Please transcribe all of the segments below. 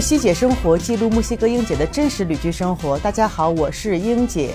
西姐生活记录墨西哥英姐的真实旅居生活。大家好，我是英姐。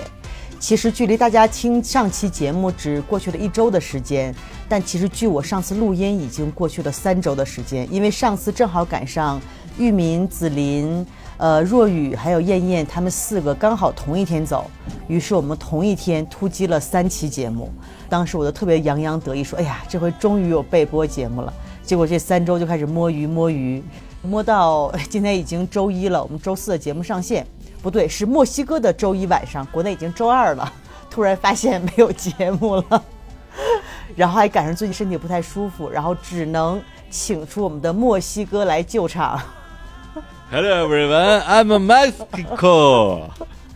其实距离大家听上期节目只过去了一周的时间，但其实距我上次录音已经过去了三周的时间，因为上次正好赶上玉民、紫琳、呃若雨还有燕燕他们四个刚好同一天走，于是我们同一天突击了三期节目。当时我就特别洋洋得意说：“哎呀，这回终于有备播节目了。”结果这三周就开始摸鱼摸鱼，摸到今天已经周一了，我们周四的节目上线。不对，是墨西哥的周一晚上，国内已经周二了。突然发现没有节目了，然后还赶上最近身体不太舒服，然后只能请出我们的墨西哥来救场。Hello everyone, I'm Mexico.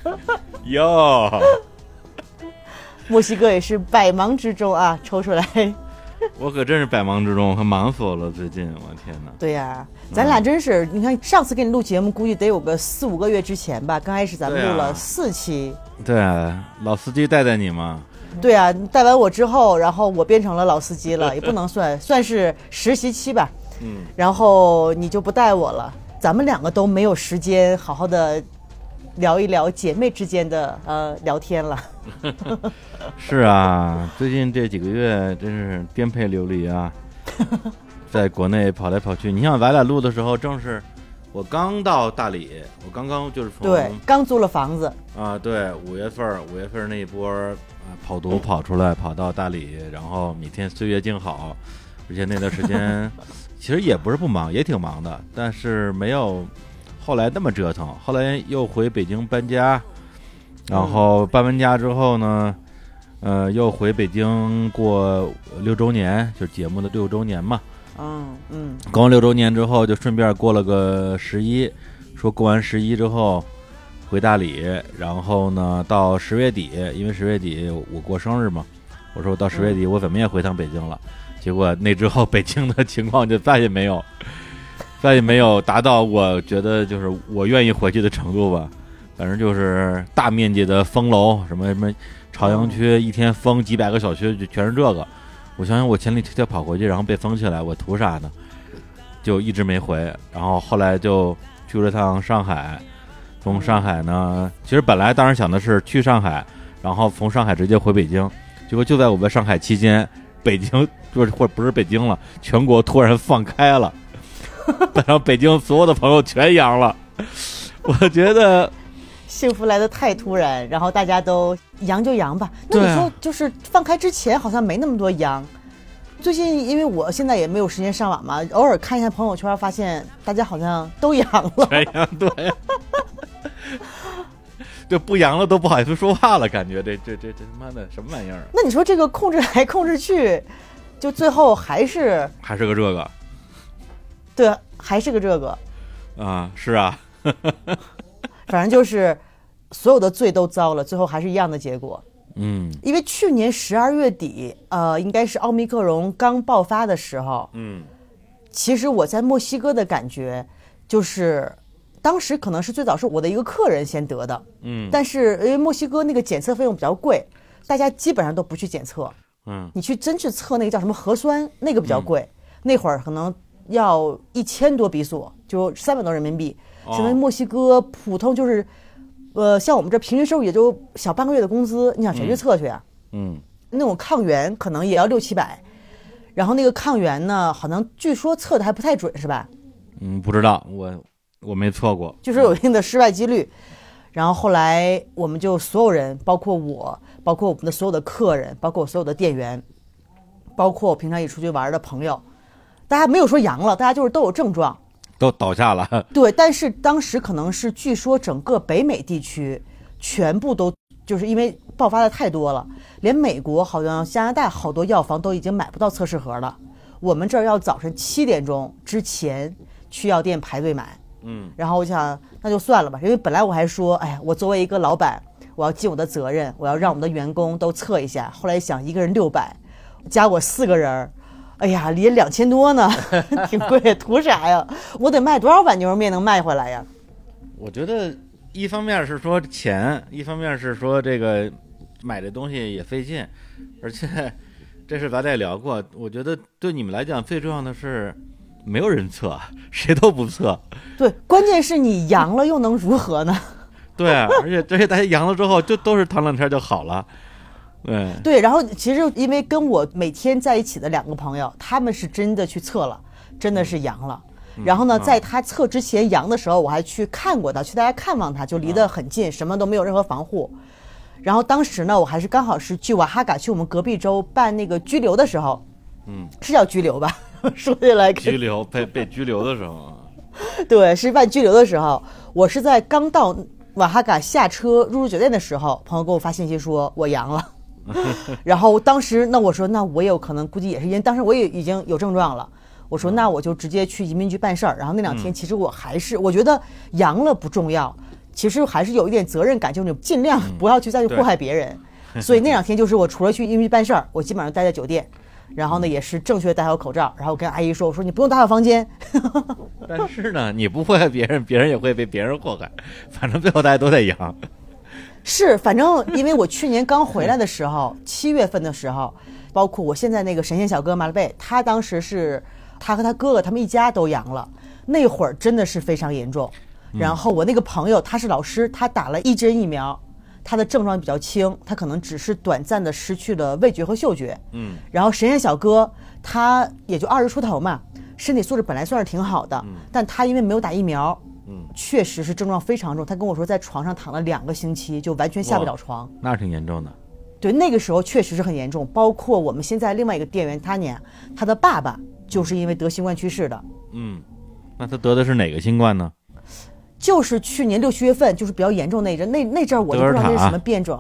Yo，墨西哥也是百忙之中啊，抽出来。我可真是百忙之中，可忙死我了。最近，我天哪！对呀、咱俩真是，你看上次给你录节目，估计得有个四五个月之前吧。刚开始咱们录了四期，对啊，老司机带带你嘛。对啊，带完我之后，然后我变成了老司机了，也不能算算是实习期吧。嗯，然后你就不带我了，咱们两个都没有时间好好的聊一聊姐妹之间的呃聊天了。是啊，最近这几个月真是颠沛流离啊，在国内跑来跑去。你像咱俩录的时候，正是我刚到大理，我刚刚就是从对，刚租了房子，啊，对，五月份儿五月份儿那一波跑毒跑出来，跑到大理，然后每天岁月静好，而且那段时间 其实也不是不忙，也挺忙的，但是没有后来那么折腾。后来又回北京搬家，然后搬完家之后呢，呃，又回北京过六周年，就是节目的六周年嘛。嗯嗯，过完六周年之后，就顺便过了个十一，说过完十一之后回大理，然后呢到十月底，因为十月底我过生日嘛，我说我到十月底我怎么也回趟北京了，结果那之后北京的情况就再也没有，再也没有达到我觉得就是我愿意回去的程度吧，反正就是大面积的封楼，什么什么朝阳区一天封几百个小区，就全是这个。我想想，我前几天跑回去，然后被封起来，我图啥呢？就一直没回。然后后来就去了趟上海，从上海呢，其实本来当时想的是去上海，然后从上海直接回北京。结果就在我在上海期间，北京就是或者不是北京了，全国突然放开了，然后北京所有的朋友全阳了。我觉得幸福来的太突然，然后大家都扬就扬吧。那你说，就是放开之前好像没那么多阳。最近因为我现在也没有时间上网嘛，偶尔看一下朋友圈，发现大家好像都阳了。全阳对。对不阳了都不好意思说话了，感觉这这这这他妈的什么玩意儿啊？那你说这个控制来控制去，就最后还是还是个这个对，还是个这个，啊？是啊，反正就是所有的罪都遭了，最后还是一样的结果。嗯因为去年十二月底，呃，应该是奥密克戎刚爆发的时候，嗯其实我在墨西哥的感觉就是，当时可能是最早是我的一个客人先得的，嗯但是因为墨西哥那个检测费用比较贵，大家基本上都不去检测。嗯你去真去测那个叫什么核酸，那个比较贵，那会儿可能要一千多比索，就三百多人民币。哦因为墨西哥普通就是，呃，像我们这平均收入也就小半个月的工资，你想谁去测去啊？嗯那种抗原可能也要六七百，然后那个抗原呢，好像据说测的还不太准，是吧？嗯，不知道，我我没测过。据说有一定的失败几率。然后后来我们就所有人，包括我，包括我们的所有的客人，包括我所有的店员，包括我平常一出去玩的朋友，大家没有说阳了，大家就是都有症状。都倒下了。对，但是当时可能是据说整个北美地区全部都就是因为爆发的太多了，连美国好像加拿大好多药房都已经买不到测试盒了。我们这儿要早晨七点钟之前去药店排队买。嗯然后我想那就算了吧，因为本来我还说，哎呀，我作为一个老板，我要尽我的责任，我要让我们的员工都测一下。后来想，一个人六百，加我四个人儿，哎呀，也两千多呢，挺贵，图啥呀？我得卖多少碗牛肉面能卖回来呀？我觉得一方面是说钱，一方面是说这个买这东西也费劲，而且这事咱俩也聊过。我觉得对你们来讲最重要的是没有人测，谁都不测。对，关键是你阳了又能如何呢？对，而且这些大家阳了之后，就都是躺两天就好了。对。对，然后其实因为跟我每天在一起的两个朋友，他们是真的去测了，真的是阳了。然后呢，在他测之前阳的时候，我还去看过他，去大家看望他，就离得很近，什么都没有任何防护。然后当时呢，我还是刚好是去瓦哈嘎，去我们隔壁州办那个拘留的时候，嗯，是叫拘留吧？说起来拘留被被 拘留的时候啊，对，是办拘留的时候，我是在刚到瓦哈嘎下车入住酒店的时候，朋友给我发信息说我阳了，然后当时那我说那我有可能估计也是因为当时我也已经有症状了，我说那我就直接去移民局办事儿，然后那两天其实我还是我觉得阳了不重要，其实还是有一点责任感，就是你尽量不要去再去祸害别人，所以那两天就是我除了去移民局办事儿，我基本上待在酒店。然后呢，也是正确戴好口罩，然后跟阿姨说：“我说你不用打扫房间。但是呢，你不祸害别人，别人也会被别人祸害，反正最后大家都在阳。”是，反正因为我去年刚回来的时候，七月份的时候，包括我现在那个神仙小哥马勒贝，他当时是他和他哥哥他们一家都阳了，那会儿真的是非常严重。然后我那个朋友他是老师，他打了一针疫苗。他的症状比较轻，他可能只是短暂的失去了味觉和嗅觉。嗯，然后神仙小哥他也就二十出头嘛，身体素质本来算是挺好的，但他因为没有打疫苗，嗯，确实是症状非常重。他跟我说在床上躺了两个星期，就完全下不了床。那挺严重的。对，那个时候确实是很严重。包括我们现在另外一个店员他呢，他的爸爸就是因为得新冠去世的。嗯，那他得的是哪个新冠呢？就是去年六七月份，就是比较严重那阵，那那阵我都不知道那是什么变种，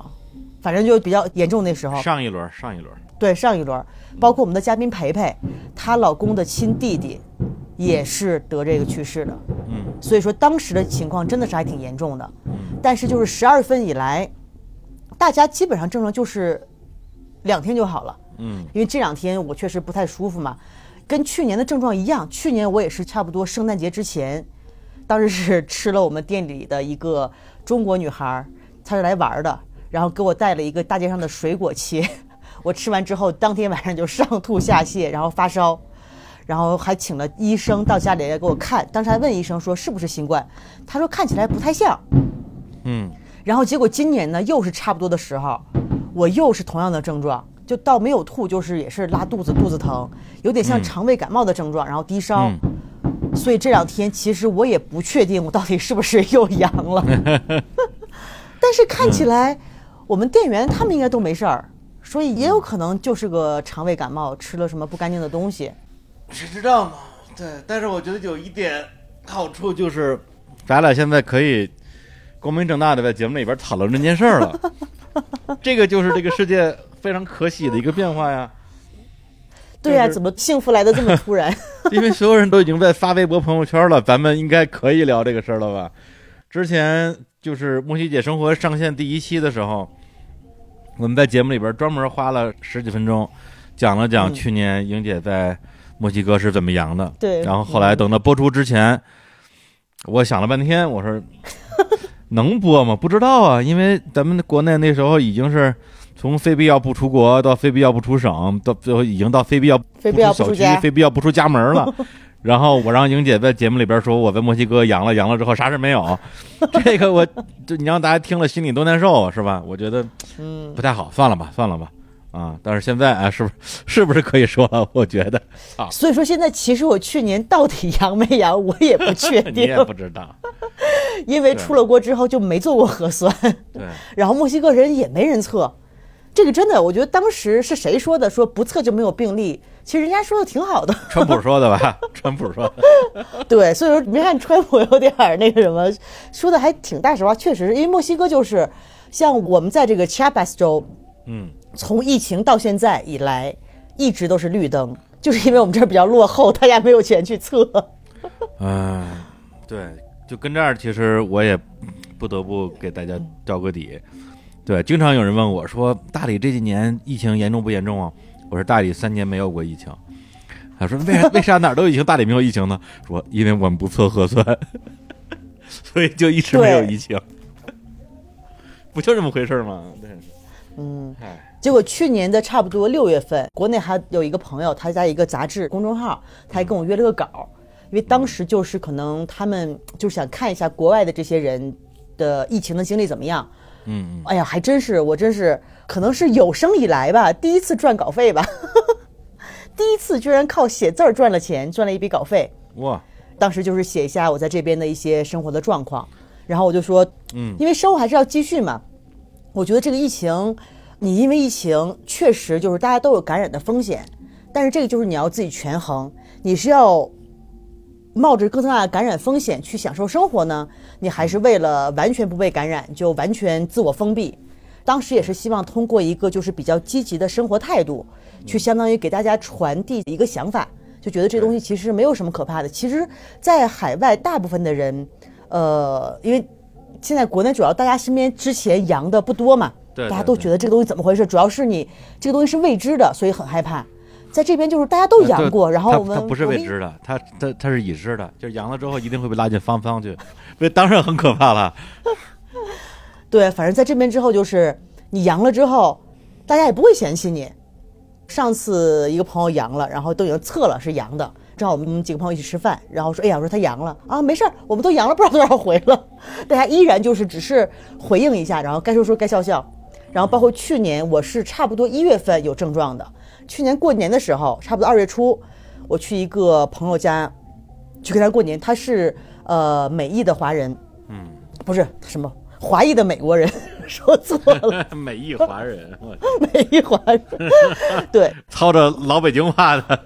反正就比较严重那时候。上一轮，上一轮。对，上一轮，包括我们的嘉宾培培，她老公的亲弟弟，也是得这个去世的。嗯。所以说当时的情况真的是还挺严重的。嗯。但是就是十二月份以来，大家基本上症状就是两天就好了。嗯。因为这两天我确实不太舒服嘛，跟去年的症状一样。去年我也是差不多圣诞节之前。当时是吃了我们店里的一个中国女孩，她是来玩的，然后给我带了一个大街上的水果切，我吃完之后当天晚上就上吐下泻，然后发烧，然后还请了医生到家里来给我看，当时还问医生说是不是新冠，他说看起来不太像，嗯，然后结果今年呢又是差不多的时候，我又是同样的症状，就到没有吐，就是也是拉肚子、肚子疼，有点像肠胃感冒的症状，然后低烧。所以这两天其实我也不确定我到底是不是又阳了，但是看起来我们店员他们应该都没事儿，所以也有可能就是个肠胃感冒，吃了什么不干净的东西。谁知道呢？对，但是我觉得有一点好处就是，咱俩现在可以光明正大的在节目里边讨论这件事儿了，这个就是这个世界非常可喜的一个变化呀。对呀，怎么幸福来的这么突然？因为所有人都已经在发微博、朋友圈了，咱们应该可以聊这个事儿了吧？之前就是莫西姐生活上线第一期的时候，我们在节目里边专门花了十几分钟，讲了讲去年英姐在墨西哥是怎么阳的。对。然后后来等到播出之前，我想了半天，我说 能播吗？不知道啊，因为咱们国内那时候已经是。从非必要不出国到非必要不出省，到最后已经到非必要不出小区、非必要不出家门了。然后我让莹姐在节目里边说我在墨西哥阳了，阳了之后啥事没有。这个我就你让大家听了心里多难受是吧？我觉得嗯不太好，算了吧，算了吧啊！但是现在啊，是不是是不是可以说了？我觉得啊，所以说现在其实我去年到底阳没阳，我也不确定，你也不知道，因为出了国之后就没做过核酸。对，然后墨西哥人也没人测。这个真的，我觉得当时是谁说的？说不测就没有病例。其实人家说的挺好的，川普说的吧？川普说的。对，所以说没看川普有点那个什么，说的还挺大实话。确实，因为墨西哥就是像我们在这个 Chiapas 州，嗯，从疫情到现在以来一直都是绿灯，就是因为我们这儿比较落后，大家没有钱去测。嗯，对，就跟这儿，其实我也不得不给大家交个底。对，经常有人问我说：“大理这几年疫情严重不严重啊？”我说：“大理三年没有过疫情。”他说：“为啥 为啥哪儿都疫情，大理没有疫情呢？”说：“因为我们不测核酸，所以就一直没有疫情。”不就这么回事吗？对，嗯。结果去年的差不多六月份，国内还有一个朋友，他在一个杂志公众号，他还跟我约了个稿，因为当时就是可能他们就是想看一下国外的这些人的疫情的经历怎么样。嗯嗯，哎呀，还真是，我真是可能是有生以来吧，第一次赚稿费吧，第一次居然靠写字儿赚了钱，赚了一笔稿费。哇，当时就是写一下我在这边的一些生活的状况，然后我就说，嗯因为生活还是要继续嘛。我觉得这个疫情，你因为疫情确实就是大家都有感染的风险，但是这个就是你要自己权衡，你是要冒着更大的感染风险去享受生活呢，你还是为了完全不被感染就完全自我封闭？当时也是希望通过一个就是比较积极的生活态度，去相当于给大家传递一个想法，就觉得这东西其实没有什么可怕的。其实，在海外大部分的人，呃，因为现在国内主要大家身边之前阳的不多嘛，大家都觉得这个东西怎么回事？主要是你这个东西是未知的，所以很害怕。在这边就是大家都阳过，然后我们它它不是未知的，它它它是已知的，就是阳了之后一定会被拉进方舱去，那当然很可怕了。对，反正在这边之后，就是你阳了之后，大家也不会嫌弃你。上次一个朋友阳了，然后都已经测了是阳的，正好我们几个朋友一起吃饭，然后说：“哎呀，我说他阳了啊，没事儿，我们都阳了不知道多少回了。”大家依然就是只是回应一下，然后该说说该笑笑。然后包括去年我是差不多一月份有症状的，去年过年的时候，差不多二月初，我去一个朋友家去跟他过年，他是呃美裔的华人，嗯，不是什么华裔的美国人，说错了。美裔华人，美裔华人，对，操着老北京话的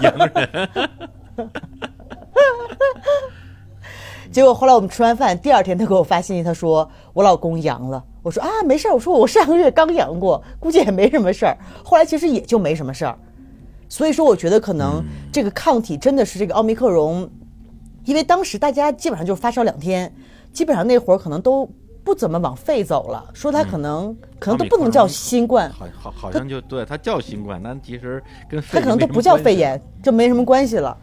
洋人，结果后来我们吃完饭，第二天他给我发信息，他说我老公阳了。我说啊，没事儿，我说我上个月刚阳过，估计也没什么事儿。后来其实也就没什么事儿，所以说我觉得可能这个抗体真的是这个奥密克戎，因为当时大家基本上就是发烧两天，基本上那会儿可能都不怎么往肺走了，说他可能、可能都不能叫新冠，好好好像就对，它叫新冠，但其实跟肺它可能都不叫肺炎，就没什么关系了。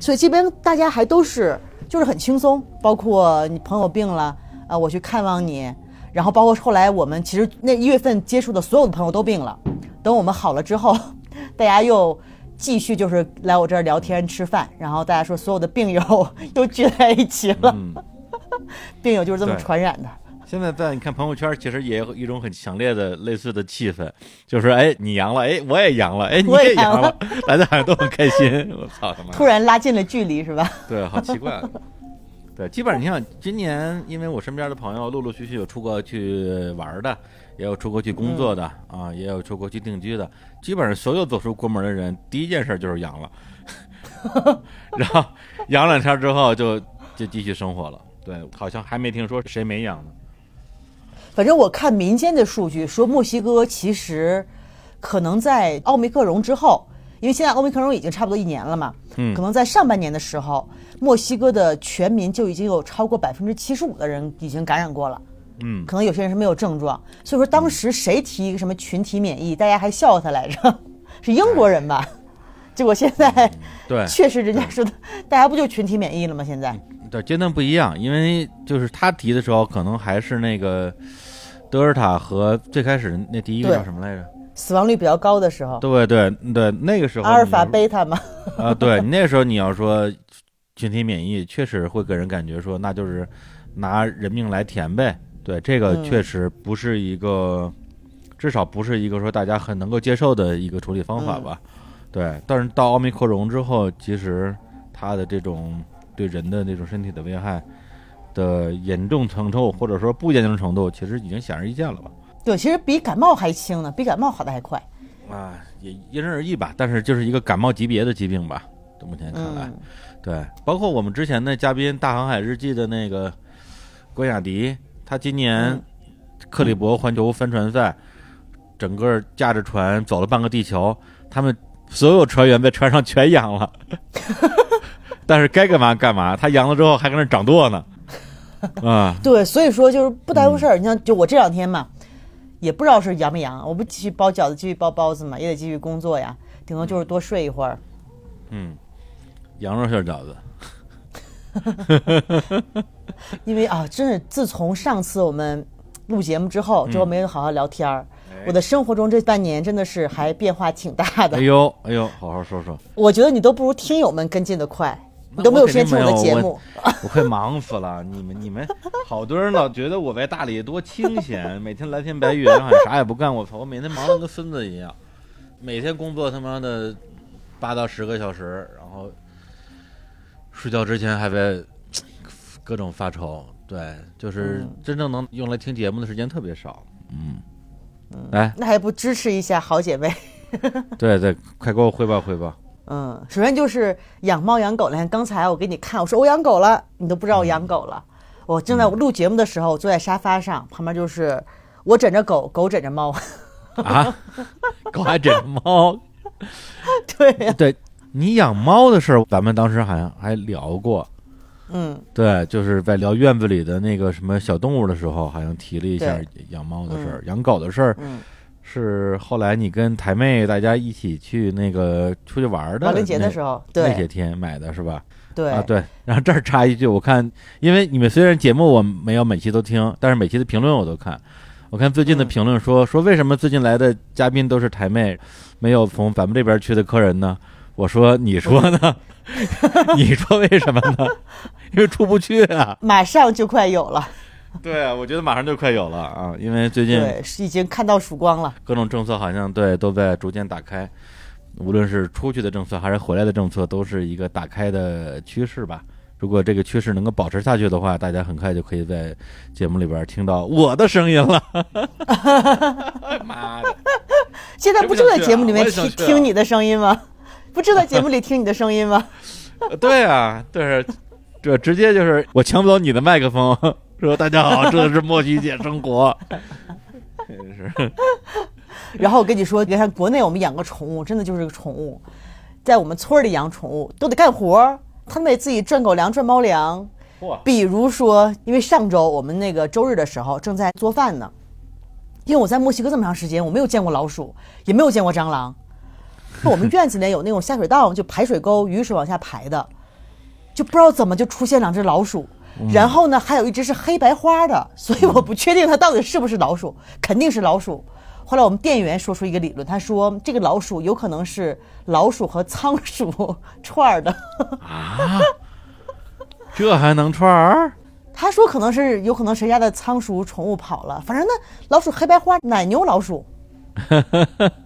所以这边大家还都是就是很轻松，包括你朋友病了，啊，我去看望你，然后包括后来我们其实那一月份接触的所有的朋友都病了，等我们好了之后，大家又继续就是来我这儿聊天吃饭，然后大家说所有的病友 又聚在一起了，嗯，病友就是这么传染的。现在在你看朋友圈，其实也有一种很强烈的类似的气氛，就是哎你阳了，哎我也阳了，哎你也阳也阳了，大家好像都很开心。我操他妈！突然拉近了距离，是吧？对，好奇怪。对，基本上你看，今年因为我身边的朋友陆陆续续有出国去玩的，也有出国去工作的、啊，也有出国去定居的。基本上所有走出国门的人，第一件事就是阳了，然后阳两天之后就就继续生活了。对，好像还没听说谁没阳呢。反正我看民间的数据说，墨西哥其实可能在奥密克戎之后，因为现在欧米克戎已经差不多一年了嘛，嗯可能在上半年的时候，墨西哥的全民就已经有超过百分之七十五的人已经感染过了。嗯，可能有些人是没有症状，所以说当时谁提一个什么群体免疫，大家还笑他来着，是英国人吧？结果现在对 确实人家说的，大家不就群体免疫了吗？现在对，阶段不一样，因为就是他提的时候，可能还是那个德尔塔和最开始那第一个叫什么来着？死亡率比较高的时候，对对对，那个时候阿尔法、贝塔嘛，啊，对你那时候你要说群体免疫，确实会给人感觉说那就是拿人命来填呗。对，这个嗯确实不是一个，至少不是一个说大家很能够接受的一个处理方法吧。对，但是到奥密克戎之后，其实它的这种对人的那种身体的危害的严重程度，或者说不严重程度，其实已经显而易见了吧。对，其实比感冒还轻呢，比感冒好的还快。啊，也因人而异吧，但是就是一个感冒级别的疾病吧，目前看来。嗯，对，包括我们之前的嘉宾《大航海日记》的那个关雅迪，他今年嗯克里伯环球帆船赛，整个驾着船走了半个地球，他们所有船员在船上全阳了，但是该干嘛干嘛，他阳了之后还搁那掌舵呢，啊，对，所以说就是不耽误嗯事儿。你像就我这两天嘛，也不知道是阳没阳，我不继续包饺子，继续包包子嘛，也得继续工作呀，顶多就是多睡一会儿。嗯，羊肉馅饺子，因为啊，真是自从上次我们录节目之后，之后没有好好聊天儿，哎我的生活中这半年真的是还变化挺大的哎。呦哎呦，好好说说，我觉得你都不如听友们跟进的快。你都没有时间听我的节我目。我快忙死了！你们你们好多人老觉得我在大理多清闲，每天蓝天白云，好像啥也不干。我操，我每天忙的跟孙子一样，每天工作他妈的八到十个小时，然后睡觉之前还在各种发愁。对，就是嗯真正能用来听节目的时间特别少。嗯，来，那还不支持一下好姐妹？对对，快给我汇报汇报。嗯，首先就是养猫养狗了。刚才我给你看，我说我养狗了，你都不知道我养狗了。我正在录节目的时候，我坐在沙发上，旁边就是我枕着狗，狗枕着猫。啊，狗还枕着猫。对呀、对你养猫的事儿，咱们当时好像还聊过。嗯，对，就是在聊院子里的那个什么小动物的时候，好像提了一下养猫的事儿。养狗的事儿嗯，是后来你跟台妹大家一起去那个出去玩的亡灵节的时候，对，那些天买的是吧？对啊，对。然后这儿插一句，我看，因为你们虽然节目我没有每期都听，但是每期的评论我都看。我看最近的嗯评论说、说为什么最近来的嘉宾都是台妹，没有从咱们这边去的客人呢？我说你说呢？你说为什么呢？因为出不去啊。马上就快有了，对啊，我觉得马上就快有了啊，因为最近已经看到曙光了。各种政策好像对都在逐渐打开，无论是出去的政策还是回来的政策，都是一个打开的趋势吧。如果这个趋势能够保持下去的话，大家很快就可以在节目里边听到我的声音了。妈的！现在不就在节目里面听听你的声音吗？不就在节目里听你的声音吗？对啊，对，这直接就是我抢不走你的麦克风，说大家好，这是莫西姐生活。真是，然后我跟你说，你看国内我们养个宠物，真的就是个宠物，在我们村儿里养宠物都得干活儿，他们得自己赚狗粮、赚猫粮。嚯，比如说，因为上周我们那个周日的时候正在做饭呢，因为我在墨西哥这么长时间，我没有见过老鼠，也没有见过蟑螂。我们院子里有那种下水道，就排水沟，雨水往下排的，就不知道怎么就出现两只老鼠。然后呢，还有一只是黑白花的，所以我不确定它到底是不是老鼠，肯定是老鼠。后来我们店员说出一个理论，他说这个老鼠有可能是老鼠和仓鼠串儿的。啊，这还能串儿？他说可能是有可能谁家的仓鼠宠物跑了，反正那老鼠黑白花奶牛老鼠，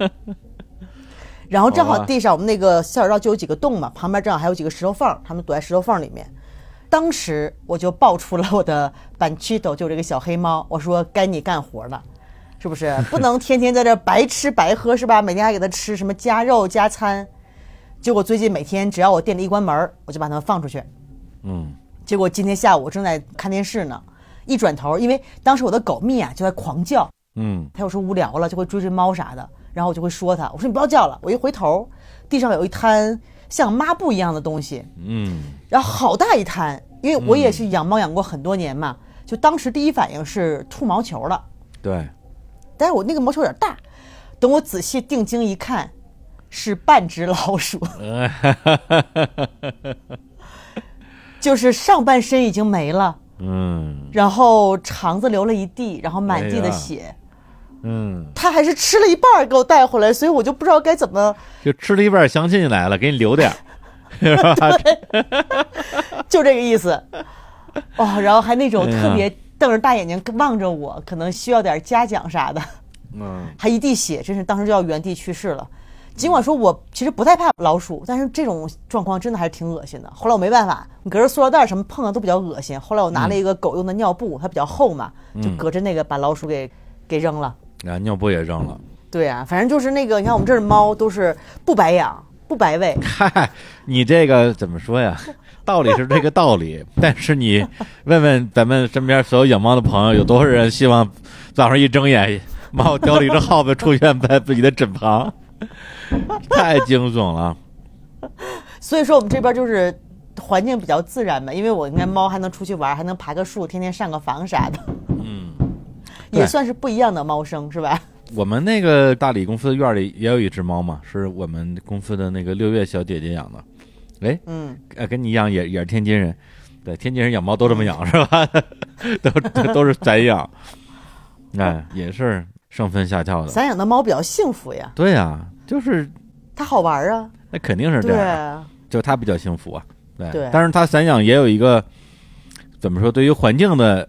然后正好地上我们那个下水道就有几个洞嘛，旁边正好还有几个石头缝，他们躲在石头缝里面。当时我就爆出了我的板 t o 就这个小黑猫，我说该你干活了，是不是？不能天天在这白吃白喝是吧？每天还给它吃什么加肉加餐。结果最近每天只要我店里一关门，我就把它们放出去。嗯，结果今天下午我正在看电视呢，一转头，因为当时我的狗蜜啊就在狂叫，嗯，它有时候无聊了就会追追猫啥的，然后我就会说它，我说你不要叫了。我一回头，地上有一滩像抹布一样的东西，嗯，然后好大一滩，因为我也是养猫养过很多年嘛，就当时第一反应是吐毛球了，对，但是我那个毛球有点大，等我仔细定睛一看，是半只老鼠，就是上半身已经没了。嗯。然后肠子流了一地，然后满地的血。嗯，他还是吃了一半儿给我带回来，所以我就不知道该怎么，就吃了一半，相亲来了，给你留点儿，是吧？就这个意思。哦，然后还那种特别瞪着大眼睛望着我，可能需要点嘉奖啥的，嗯，还一地血，真是当时就要原地去世了。尽管说我其实不太怕老鼠，但是这种状况真的还是挺恶心的。后来我没办法，你隔着塑料袋什么碰的都比较恶心。后来我拿了一个狗用的尿布，它比较厚嘛，就隔着那个把老鼠给给扔了。啊，尿布也扔了。对啊，反正就是那个，你看我们这儿的猫都是不白养、不白喂，嗨，你这个怎么说呀？道理是这个道理，但是你问问咱们身边所有养猫的朋友，有多少人希望早上一睁眼，猫叼了一只耗子出现在自己的枕旁？太惊悚了。所以说我们这边就是环境比较自然嘛，因为我应该猫还能出去玩，还能爬个树，天天上个房啥的，也算是不一样的猫生，是吧？我们那个大理公司院里也有一只猫嘛，是我们公司的那个六月小姐姐养的。哎，嗯，呃，跟你一样也也是天津人，对，天津人养猫都这么养是吧？都都都是散养，哎，也是上蹿下跳的。散养的猫比较幸福呀，对呀、就是它好玩啊，那肯定是这样，啊，就它比较幸福啊。对，对但是它散养也有一个怎么说，对于环境的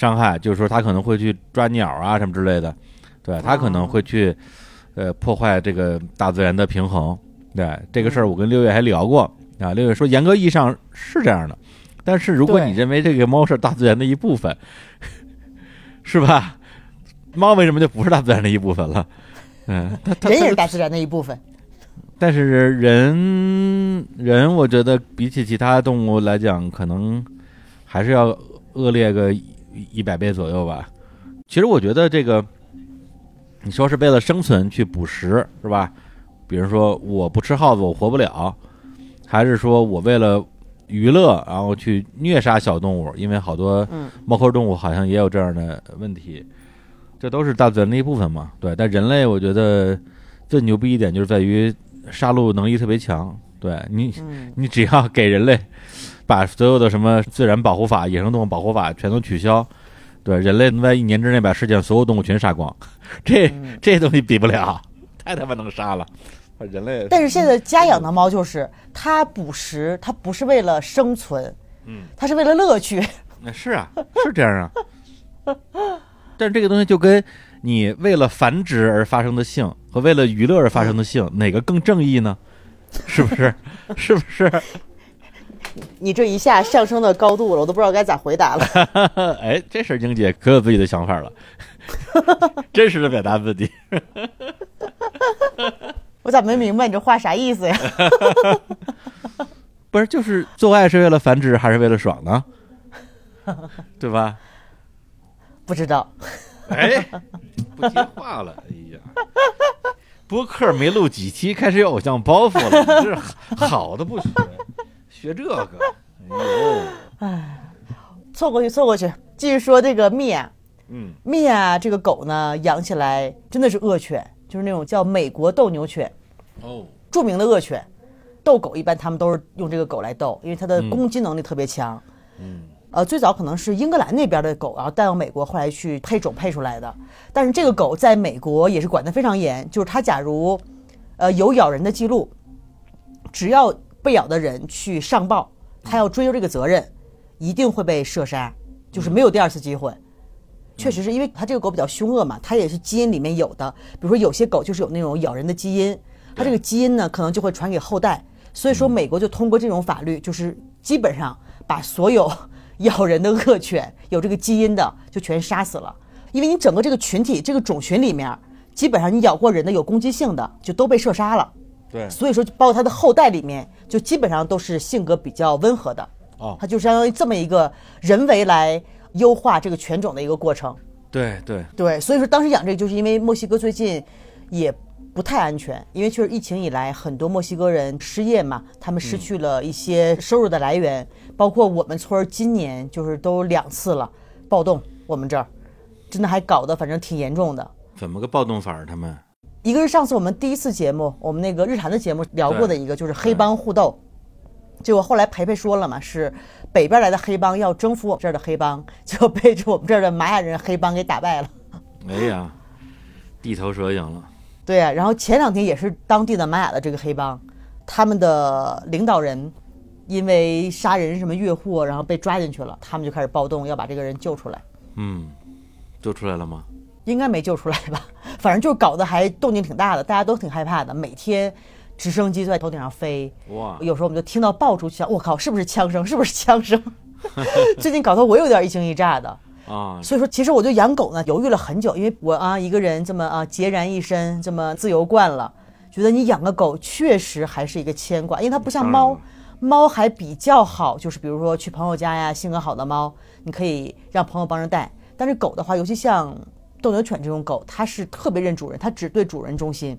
伤害，就是说它可能会去抓鸟啊什么之类的，对，它可能会去呃破坏这个大自然的平衡。对这个事儿，我跟六月还聊过啊。六月说，严格意义上是这样的，但是如果你认为这个猫是大自然的一部分，是吧？猫为什么就不是大自然的一部分了？嗯，它人也是大自然的一部分。但是人人，我觉得比起其他动物来讲，可能还是要恶劣个一一百倍左右吧。其实我觉得这个，你说是为了生存去捕食，是吧？比如说我不吃耗子我活不了，还是说我为了娱乐然后去虐杀小动物？因为好多嗯猫科动物好像也有这样的问题，这都是大自然的一部分嘛。对，但人类我觉得最牛逼一点就是在于杀戮能力特别强。对你，嗯，你只要给人类把所有的什么自然保护法、野生动物保护法全都取消，对人类能在一年之内把世界上所有动物全杀光，这嗯 这东西比不了，太他妈能杀了。人类，但是现在家养的猫就是它捕食，它不是为了生存，嗯，它是为了乐趣。那是啊，是这样啊。但是这个东西就跟你为了繁殖而发生的性和为了娱乐而发生的性，哪个更正义呢？是不是？是不是？你这一下上升的高度了，我都不知道该咋回答了。哎，这事儿英姐可有自己的想法了，真实的表达自己。我咋没明白你这话啥意思呀？不是，就是做爱是为了繁殖还是为了爽呢？对吧？不知道。哎，不接话了。哎呀，播客没录几期，开始有偶像包袱了。你这是好的不学，学这个。哎呦，错过去，错过去。继续说这个蜜啊，嗯蜜啊这个狗呢，养起来真的是恶犬，就是那种叫美国斗牛犬，哦，著名的恶犬。斗狗一般他们都是用这个狗来斗，因为它的嗯攻击能力特别强。嗯呃，最早可能是英格兰那边的狗，然后带到美国，后来去配种配出来的。但是这个狗在美国也是管得非常严，就是它假如，呃，有咬人的记录，只要被咬的人去上报，他要追究这个责任，一定会被射杀，就是没有第二次机会。确实是因为它这个狗比较凶恶嘛，它也是基因里面有的。比如说有些狗就是有那种咬人的基因，它这个基因呢可能就会传给后代。所以说美国就通过这种法律，就是基本上把所有咬人的恶犬有这个基因的就全杀死了。因为你整个这个群体这个种群里面，基本上你咬过人的有攻击性的就都被射杀了。对，所以说，包括它的后代里面，就基本上都是性格比较温和的。哦它就相当于这么一个人为来优化这个犬种的一个过程。对对，对，所以说当时养这个，就是因为墨西哥最近也不太安全，因为确实疫情以来，很多墨西哥人失业嘛，他们失去了一些收入的来源，包括我们村儿今年就是都两次了暴动，我们这儿真的还搞得反正挺严重的。怎么个暴动法儿？他们一个是上次我们第一次节目，我们那个日常的节目聊过的一个，就是黑帮互斗。结果后来培培说了嘛，是北边来的黑帮要征服我们这儿的黑帮，结果被这我们这儿的玛雅人黑帮给打败了。哎呀，地头蛇赢了。对呀、然后前两天也是当地的玛雅的这个黑帮，他们的领导人因为杀人什么越货，然后被抓进去了，他们就开始暴动，要把这个人救出来。嗯，救出来了吗？应该没救出来吧？反正就搞得还动静挺大的，大家都挺害怕的。每天直升机就在头顶上飞，哇，有时候我们就听到爆竹响，我靠，是不是枪声？是不是枪声？最近搞得我有点一惊一乍的。啊，所以说，其实我对养狗呢犹豫了很久，因为我啊一个人这么啊孑然一身，这么自由惯了，觉得你养个狗确实还是一个牵挂，因为它不像猫猫还比较好，就是比如说去朋友家呀，性格好的猫，你可以让朋友帮着带。但是狗的话，尤其像斗牛犬这种狗，它是特别认主人，它只对主人忠心。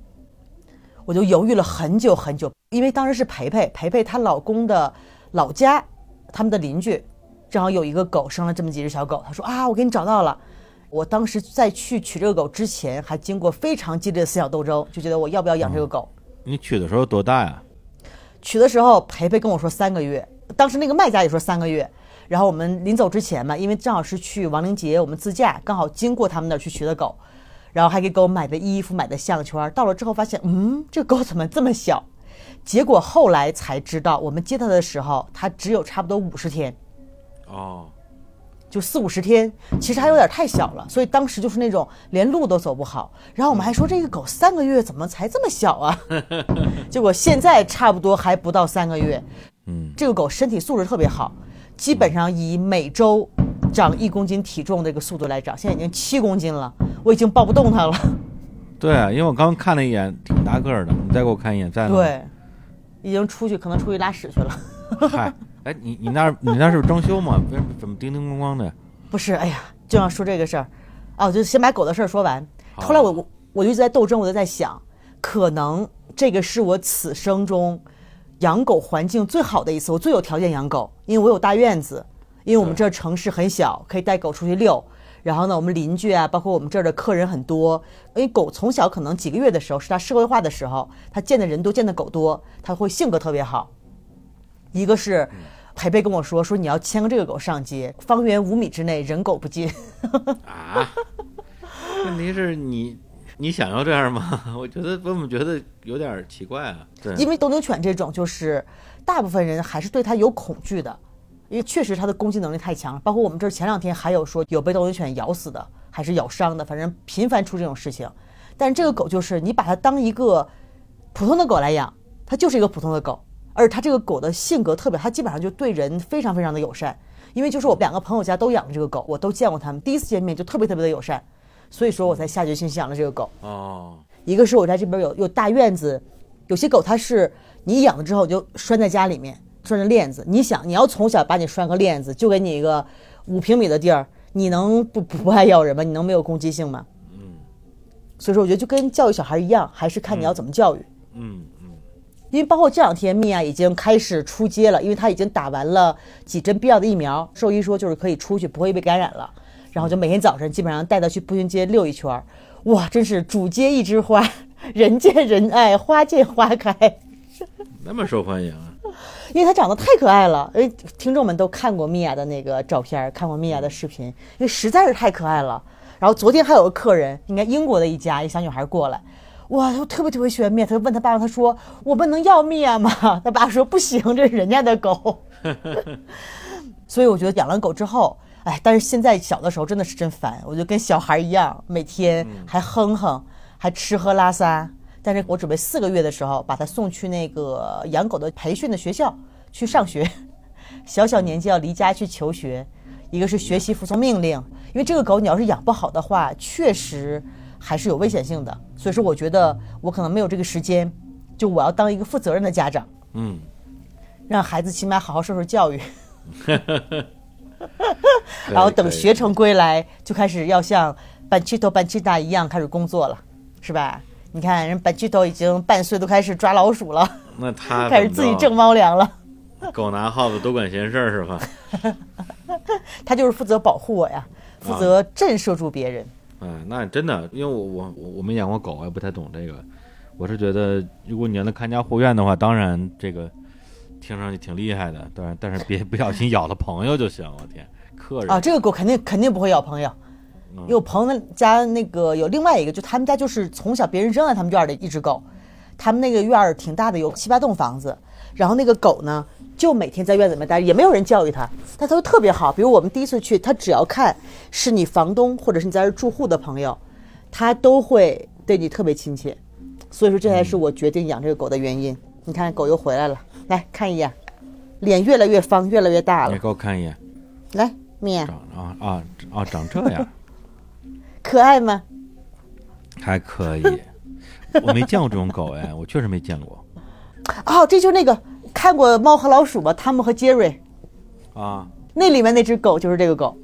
我就犹豫了很久很久，因为当时是培培，培培她老公的老家，他们的邻居正好有一个狗生了这么几只小狗，他说啊，我给你找到了。我当时在去取这个狗之前，还经过非常激烈的思想斗争，就觉得我要不要养这个狗。你取的时候多大呀？取的时候，培培跟我说三个月，当时那个卖家也说三个月。然后我们临走之前嘛，因为正好是去亡灵节，我们自驾，刚好经过他们那儿去取的狗，然后还给狗买的衣服、买的项圈。到了之后发现，嗯，这狗怎么这么小？结果后来才知道，我们接它的时候，它只有差不多五十天，哦，就四五十天，其实还有点太小了，所以当时就是那种连路都走不好。然后我们还说这个狗三个月怎么才这么小啊？结果现在差不多还不到三个月，嗯，这个狗身体素质特别好，基本上以每周长一公斤体重这个速度来长，现在已经七公斤了，我已经抱不动它了。对啊，因为我刚看了一眼，挺大个儿的。你再给我看一眼，在呢吗？对，已经出去可能出去拉屎去了。嗨，哎，你你那儿你那儿是装修吗？为什么怎么叮叮咣咣的？不是，哎呀，就要说这个事儿，啊，我就先把狗的事儿说完。后来我我我就一直在斗争，我就在想，可能这个是我此生中养狗环境最好的一次，我最有条件养狗，因为我有大院子，因为我们这儿城市很小，可以带狗出去遛。然后呢，我们邻居啊，包括我们这儿的客人很多，因为狗从小可能几个月的时候是它社会化的时候，它见的人多，见的狗多，它会性格特别好。一个是培培跟我说，说你要牵个这个狗上街，方圆五米之内人狗不进。啊？问题是你你想要这样吗？我觉得我怎么觉得有点奇怪啊？对，因为斗牛犬这种，就是大部分人还是对它有恐惧的，因为确实它的攻击能力太强了。包括我们这儿前两天还有说有被斗牛犬咬死的，还是咬伤的，反正频繁出这种事情。但是这个狗就是你把它当一个普通的狗来养，它就是一个普通的狗，而它这个狗的性格特别，它基本上就对人非常非常的友善。因为就是我两个朋友家都养了这个狗，我都见过他们，第一次见面就特别特别的友善，所以说我才下决心养了这个狗。哦，一个是我在这边有有大院子，有些狗它是你养了之后就拴在家里面，拴着链子。你想你要从小把你拴个链子，就给你一个五平米的地儿，你能 不不爱咬人吗？你能没有攻击性吗？嗯所以说我觉得就跟教育小孩一样，还是看你要怎么教育。嗯嗯，因为包括这两天米娅已经开始出街了，因为她已经打完了几针必要的疫苗，兽医说就是可以出去，不会被感染了。然后就每天早晨基本上带她去步行街溜一圈儿，哇，真是主街一枝花，人见人爱，花见花开。那么受欢迎啊？因为她长得太可爱了，哎，听众们都看过米娅的那个照片，看过米娅的视频，因为实在是太可爱了。然后昨天还有个客人，应该英国的一家一小女孩过来，哇，她特别特别喜欢米娅，她就问她爸爸，她说我们能要米娅吗？她爸说不行，这是人家的狗。所以我觉得养了狗之后，哎，但是现在小的时候真的是真烦，我就跟小孩一样，每天还哼哼，还吃喝拉撒。但是我准备四个月的时候把它送去那个养狗的培训的学校去上学，小小年纪要离家去求学，一个是学习服从命令，因为这个狗你要是养不好的话，确实还是有危险性的。所以说，我觉得我可能没有这个时间，就我要当一个负责任的家长，嗯，让孩子起码好好受受教育。然后等学成归来，就开始要像板鸡头、板鸡大一样开始工作了，是吧？你看人板鸡头已经半岁，都开始抓老鼠了，那他 开始自己挣猫粮了。狗拿耗子多管闲事儿是吧？他就是负责保护我呀，负责震慑住别人。哎，那真的，因为我我我我没养过狗，我也不太懂这个。我是觉得，如果你让它看家护院的话，当然这个听上去挺厉害的，但是但是别不小心咬了朋友就行。我天，客人啊，这个狗肯定肯定不会咬朋友。因为我朋友家那个有另外一个，就他们家就是从小别人扔在他们院儿的一只狗，他们那个院儿挺大的，有七八栋房子，然后那个狗呢就每天在院子里面待着，也没有人教育它，但它都特别好。比如我们第一次去，它只要看是你房东或者是你在这儿住户的朋友，它都会对你特别亲切。所以说这才是我决定养这个狗的原因。你看狗又回来了，来看一眼，脸越来越方，越来越大了。你给我看一眼，来，面长啊啊啊长这样，可爱吗？还可以。我没见过这种狗哎，我确实没见过哦，这就是那个看过《猫和老鼠》吗？汤姆和杰瑞啊。那里面那只狗就是这个狗。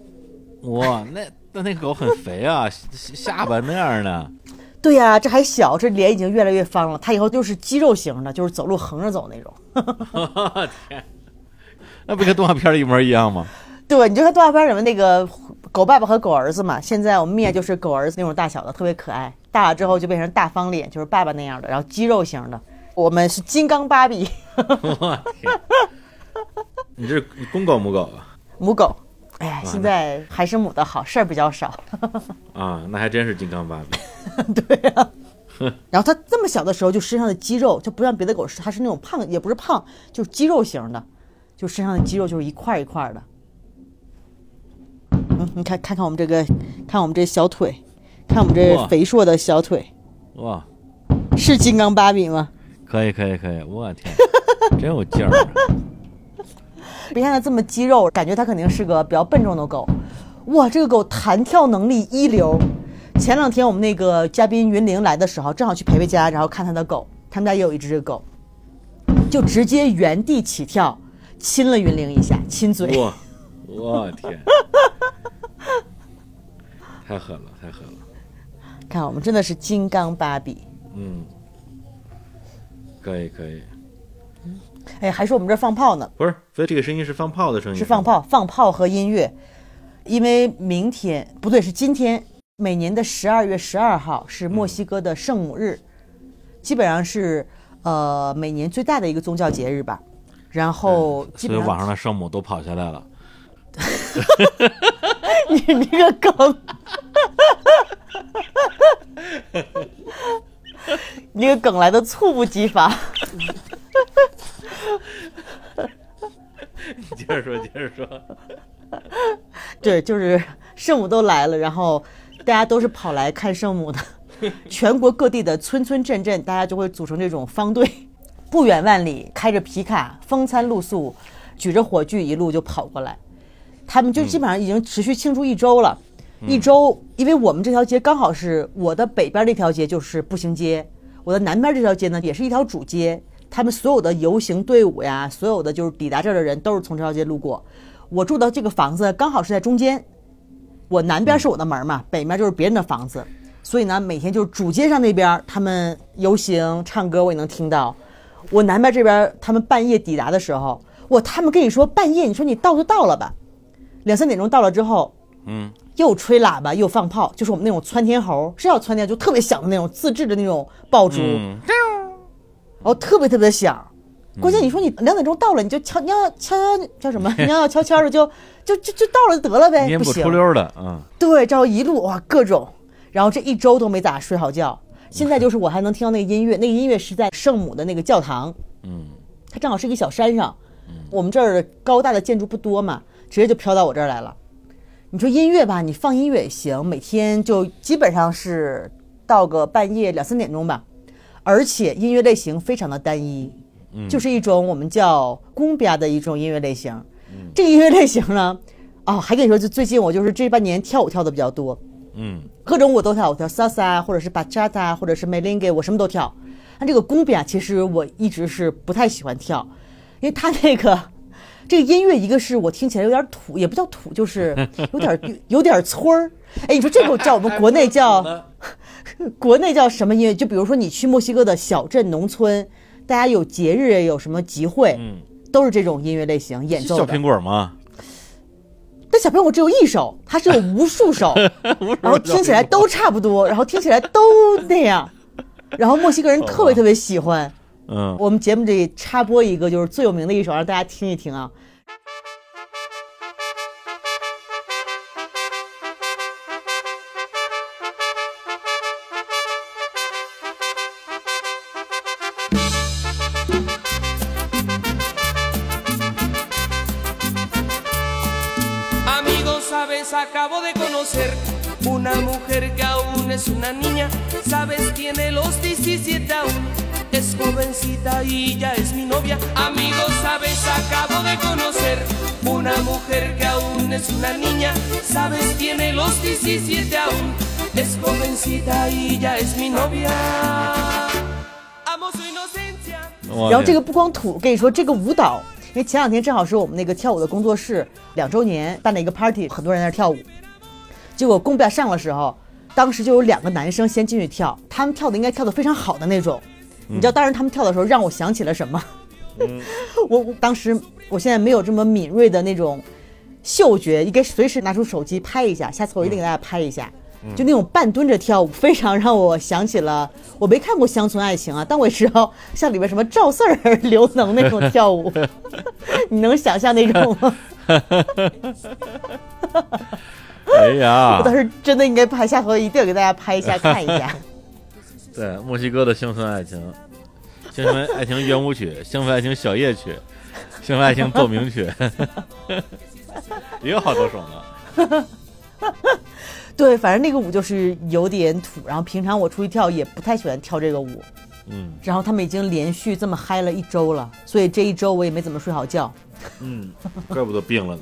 哇，那那那狗很肥啊，下 下巴那样的。对呀、这还小，这脸已经越来越方了。它以后就是肌肉型的，就是走路横着走那种。天，那不跟动画片里一模一样吗？对，你就看动画片里面那个狗爸爸和狗儿子嘛。现在我们灭就是狗儿子那种大小的，特别可爱。大了之后就变成大方脸，就是爸爸那样的，然后肌肉型的。我们是金刚芭比，我天，你这是公狗母狗啊？母狗。哎呀，现在还是母的好，事儿比较少。啊，那还真是金刚芭比。对啊，然后它这么小的时候，就身上的肌肉就不像别的狗是，它是那种胖，也不是胖，就是肌肉型的，就身上的肌肉就是一块儿一块儿的。嗯，你看看看我们这个，看我们这小腿，看我们这肥硕的小腿，哇，是金刚芭比吗？可以可以可以，我天，真有劲儿啊！别看它这么肌肉，感觉它肯定是个比较笨重的狗。哇，这个狗弹跳能力一流。前两天我们那个嘉宾云玲来的时候，正好去培培家，然后看他的狗，他们家也有一只这个狗，就直接原地起跳，亲了云玲一下，亲嘴。哇，我天，太狠了，太狠了。看我们真的是金刚芭比。嗯，可以可以，哎，还说我们这儿放炮呢，不是，所以这个声音是放炮的声音，是放炮，放炮和音乐。因为明天不对，是今天，每年的十二月十二号是墨西哥的圣母日，基本上是呃每年最大的一个宗教节日吧。然后基本上所以网上的圣母都跑下来了。你这个梗，你这个梗来的猝不及防。你接着说，接着说。对，就是圣母都来了，然后大家都是跑来看圣母的，全国各地的村村镇镇，大家就会组成这种方队，不远万里，开着皮卡，风餐露宿，举着火炬一路就跑过来。他们就基本上已经持续庆祝一周了，一周，因为我们这条街刚好是我的北边这条街就是步行街，我的南边这条街呢也是一条主街，他们所有的游行队伍呀，所有的就是抵达这儿的人都是从这条街路过。我住的这个房子刚好是在中间，我南边是我的门嘛，北面就是别人的房子，所以呢，每天就是主街上那边他们游行唱歌，我也能听到。我南边这边他们半夜抵达的时候，我他们跟你说半夜，你说你到就到了吧，两三点钟到了之后，嗯，又吹喇叭又放炮，就是我们那种窜天猴，是要窜天，就特别响的那种自制的那种爆竹，嗯，然后特别特别响。关键你说你两点钟到了，你就悄，你要悄叫什么？你要悄悄的就就就就到了就得了呗，烟不不行。出溜的，嗯，对，这一路哇各种，然后这一周都没咋睡好觉。现在就是我还能听到那个音乐，那个音乐是在圣母的那个教堂，嗯，它正好是一个小山上，我们这儿高大的建筑不多嘛，直接就飘到我这儿来了。你说音乐吧，你放音乐也行，每天就基本上是到个半夜两三点钟吧，而且音乐类型非常的单一，就是一种我们叫公标的一种音乐类型。这个音乐类型呢，哦，还跟你说，就最近我就是这半年跳舞跳的比较多，嗯，各种舞都跳，我跳 salsa 或者是 bachata 或者是 merengue，我什么都跳。但这个公比亚，其实我一直是不太喜欢跳，因为它那个 这个音乐，一个是我听起来有点土，也不叫土，就是 有点有有点村儿。哎，你说这个叫我们国内叫 国内叫什么音乐？就比如说你去墨西哥的小镇农村，大家有节日有什么集会，嗯都是这种音乐类型演奏的小苹。果吗，但小苹果只有一首，它是有 无数首，然后听起来都差不多，然后听起来都那样，然后墨西哥人特别特别喜欢。嗯，我们节目里插播一个，就是最有名的一首，让大家听一听啊。然后这个不光土我跟你说这个舞蹈。因为前两天正好是我们那个跳舞的工作室两周年办了一个 party 很多人在跳舞。结果公表上的时候，当时就有两个男生先进去跳，他们跳的应该跳的非常好的那种。你知道，当时他们跳的时候让我想起了什么？我我当时我现在没有这么敏锐的那种嗅觉，应该随时拿出手机拍一下。下次我一定给大家拍一下。就那种半蹲着跳舞，非常让我想起了 我没看过《乡村爱情》啊，但我也知道像里面什么赵四儿、刘能那种跳舞，你能想象那种吗？哎呀 我，当时真的应该拍，下回一定要给大家拍一下 看一下。对，墨西哥的乡村爱情，乡村爱情圆舞曲，乡村爱情小夜曲，乡村爱情奏鸣曲，也有好多首呢。对，反正那个舞就是有点土，然后平常我出去跳也不太喜欢跳这个舞。嗯然后他们已经连续这么嗨了一周了，所以这一周我也没怎么睡好觉。嗯，怪不得病了呢，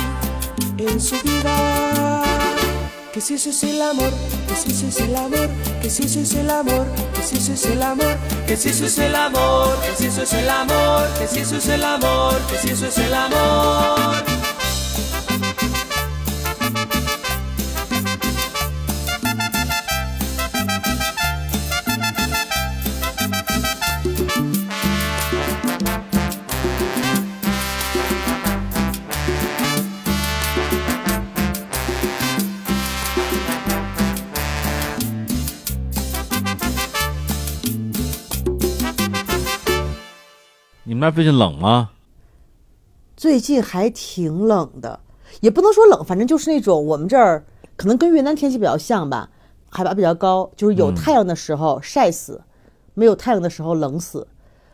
en su vida. Que si eso es el amor, que si eso es el amor, que si eso es el amor, que si eso es el amor, que si eso es el amor, que si eso es el amor, que si eso es el amor, que si eso es el amor. “你们那儿最近冷吗？最近还挺冷的，也不能说冷，反正就是那种我们这儿可能跟越南天气比较像吧，海拔比较高，就是有太阳的时候晒死，没有太阳的时候冷死。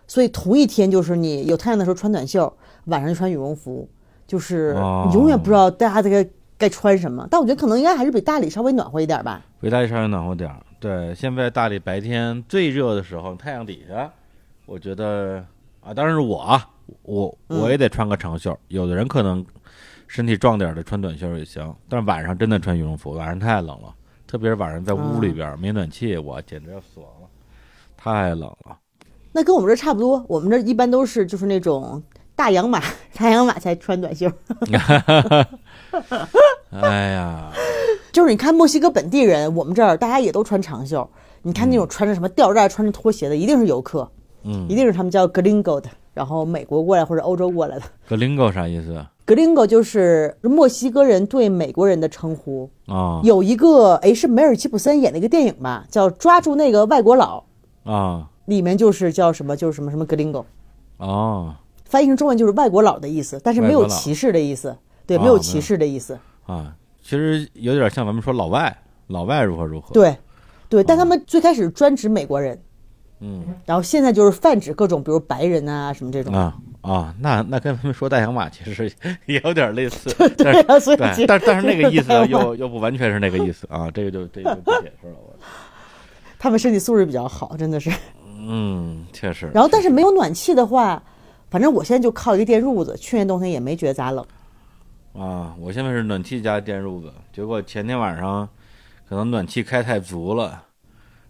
所以同一天就是你有太阳的时候穿短袖，晚上就穿羽绒服，就是永远不知道大家这个该穿什么。但我觉得可能应该还是比大理稍微暖和一点吧。比大理稍微暖和点儿。对，现在大理白天最热的时候，太阳底下，我觉得啊，当然是我啊，我我也得穿个长袖。有的人可能身体壮点儿的穿短袖也行，但是晚上真的穿羽绒服，晚上太冷了，特别是晚上在屋里边儿、没暖气，我简直要死亡了，太冷了。那跟我们这儿差不多，我们这儿一般都是就是那种大洋马，大洋马才穿短袖。哎呀，就是你看墨西哥本地人，我们这儿大家也都穿长袖。你看那种穿着什么吊带、穿着拖鞋的，一定是游客，嗯。一定是他们叫 gringo 的，然后美国过来或者欧洲过来的。格林狗啥意思？gringo 就是墨西哥人对美国人的称呼。啊。有一个哎，是梅尔吉普森演的一个电影吧，叫《抓住那个外国佬》，啊。里面就是叫什么，就是什么什么 gringo，哦翻译成中文就是外国佬的意思，但是没有歧视的意思，对，哦没有歧视的意思。啊，其实有点像咱们说老外，老外如何如何。，对，对，但他们最开始专指美国人，嗯然后现在就是泛指各种，比如白人啊什么这种。啊啊，那那跟他们说大洋马其实也有点类似，但对但但是那个意思对又又不完全是那个意思啊，这个就这个就不解释了。我他们身体素质比较好，真的是。嗯，确实。然后，但是没有暖气的话，反正我现在就靠一个电褥子，去年冬天也没觉得咋冷。啊，我现在是暖气加电褥子，结果前天晚上可能暖气开太足了，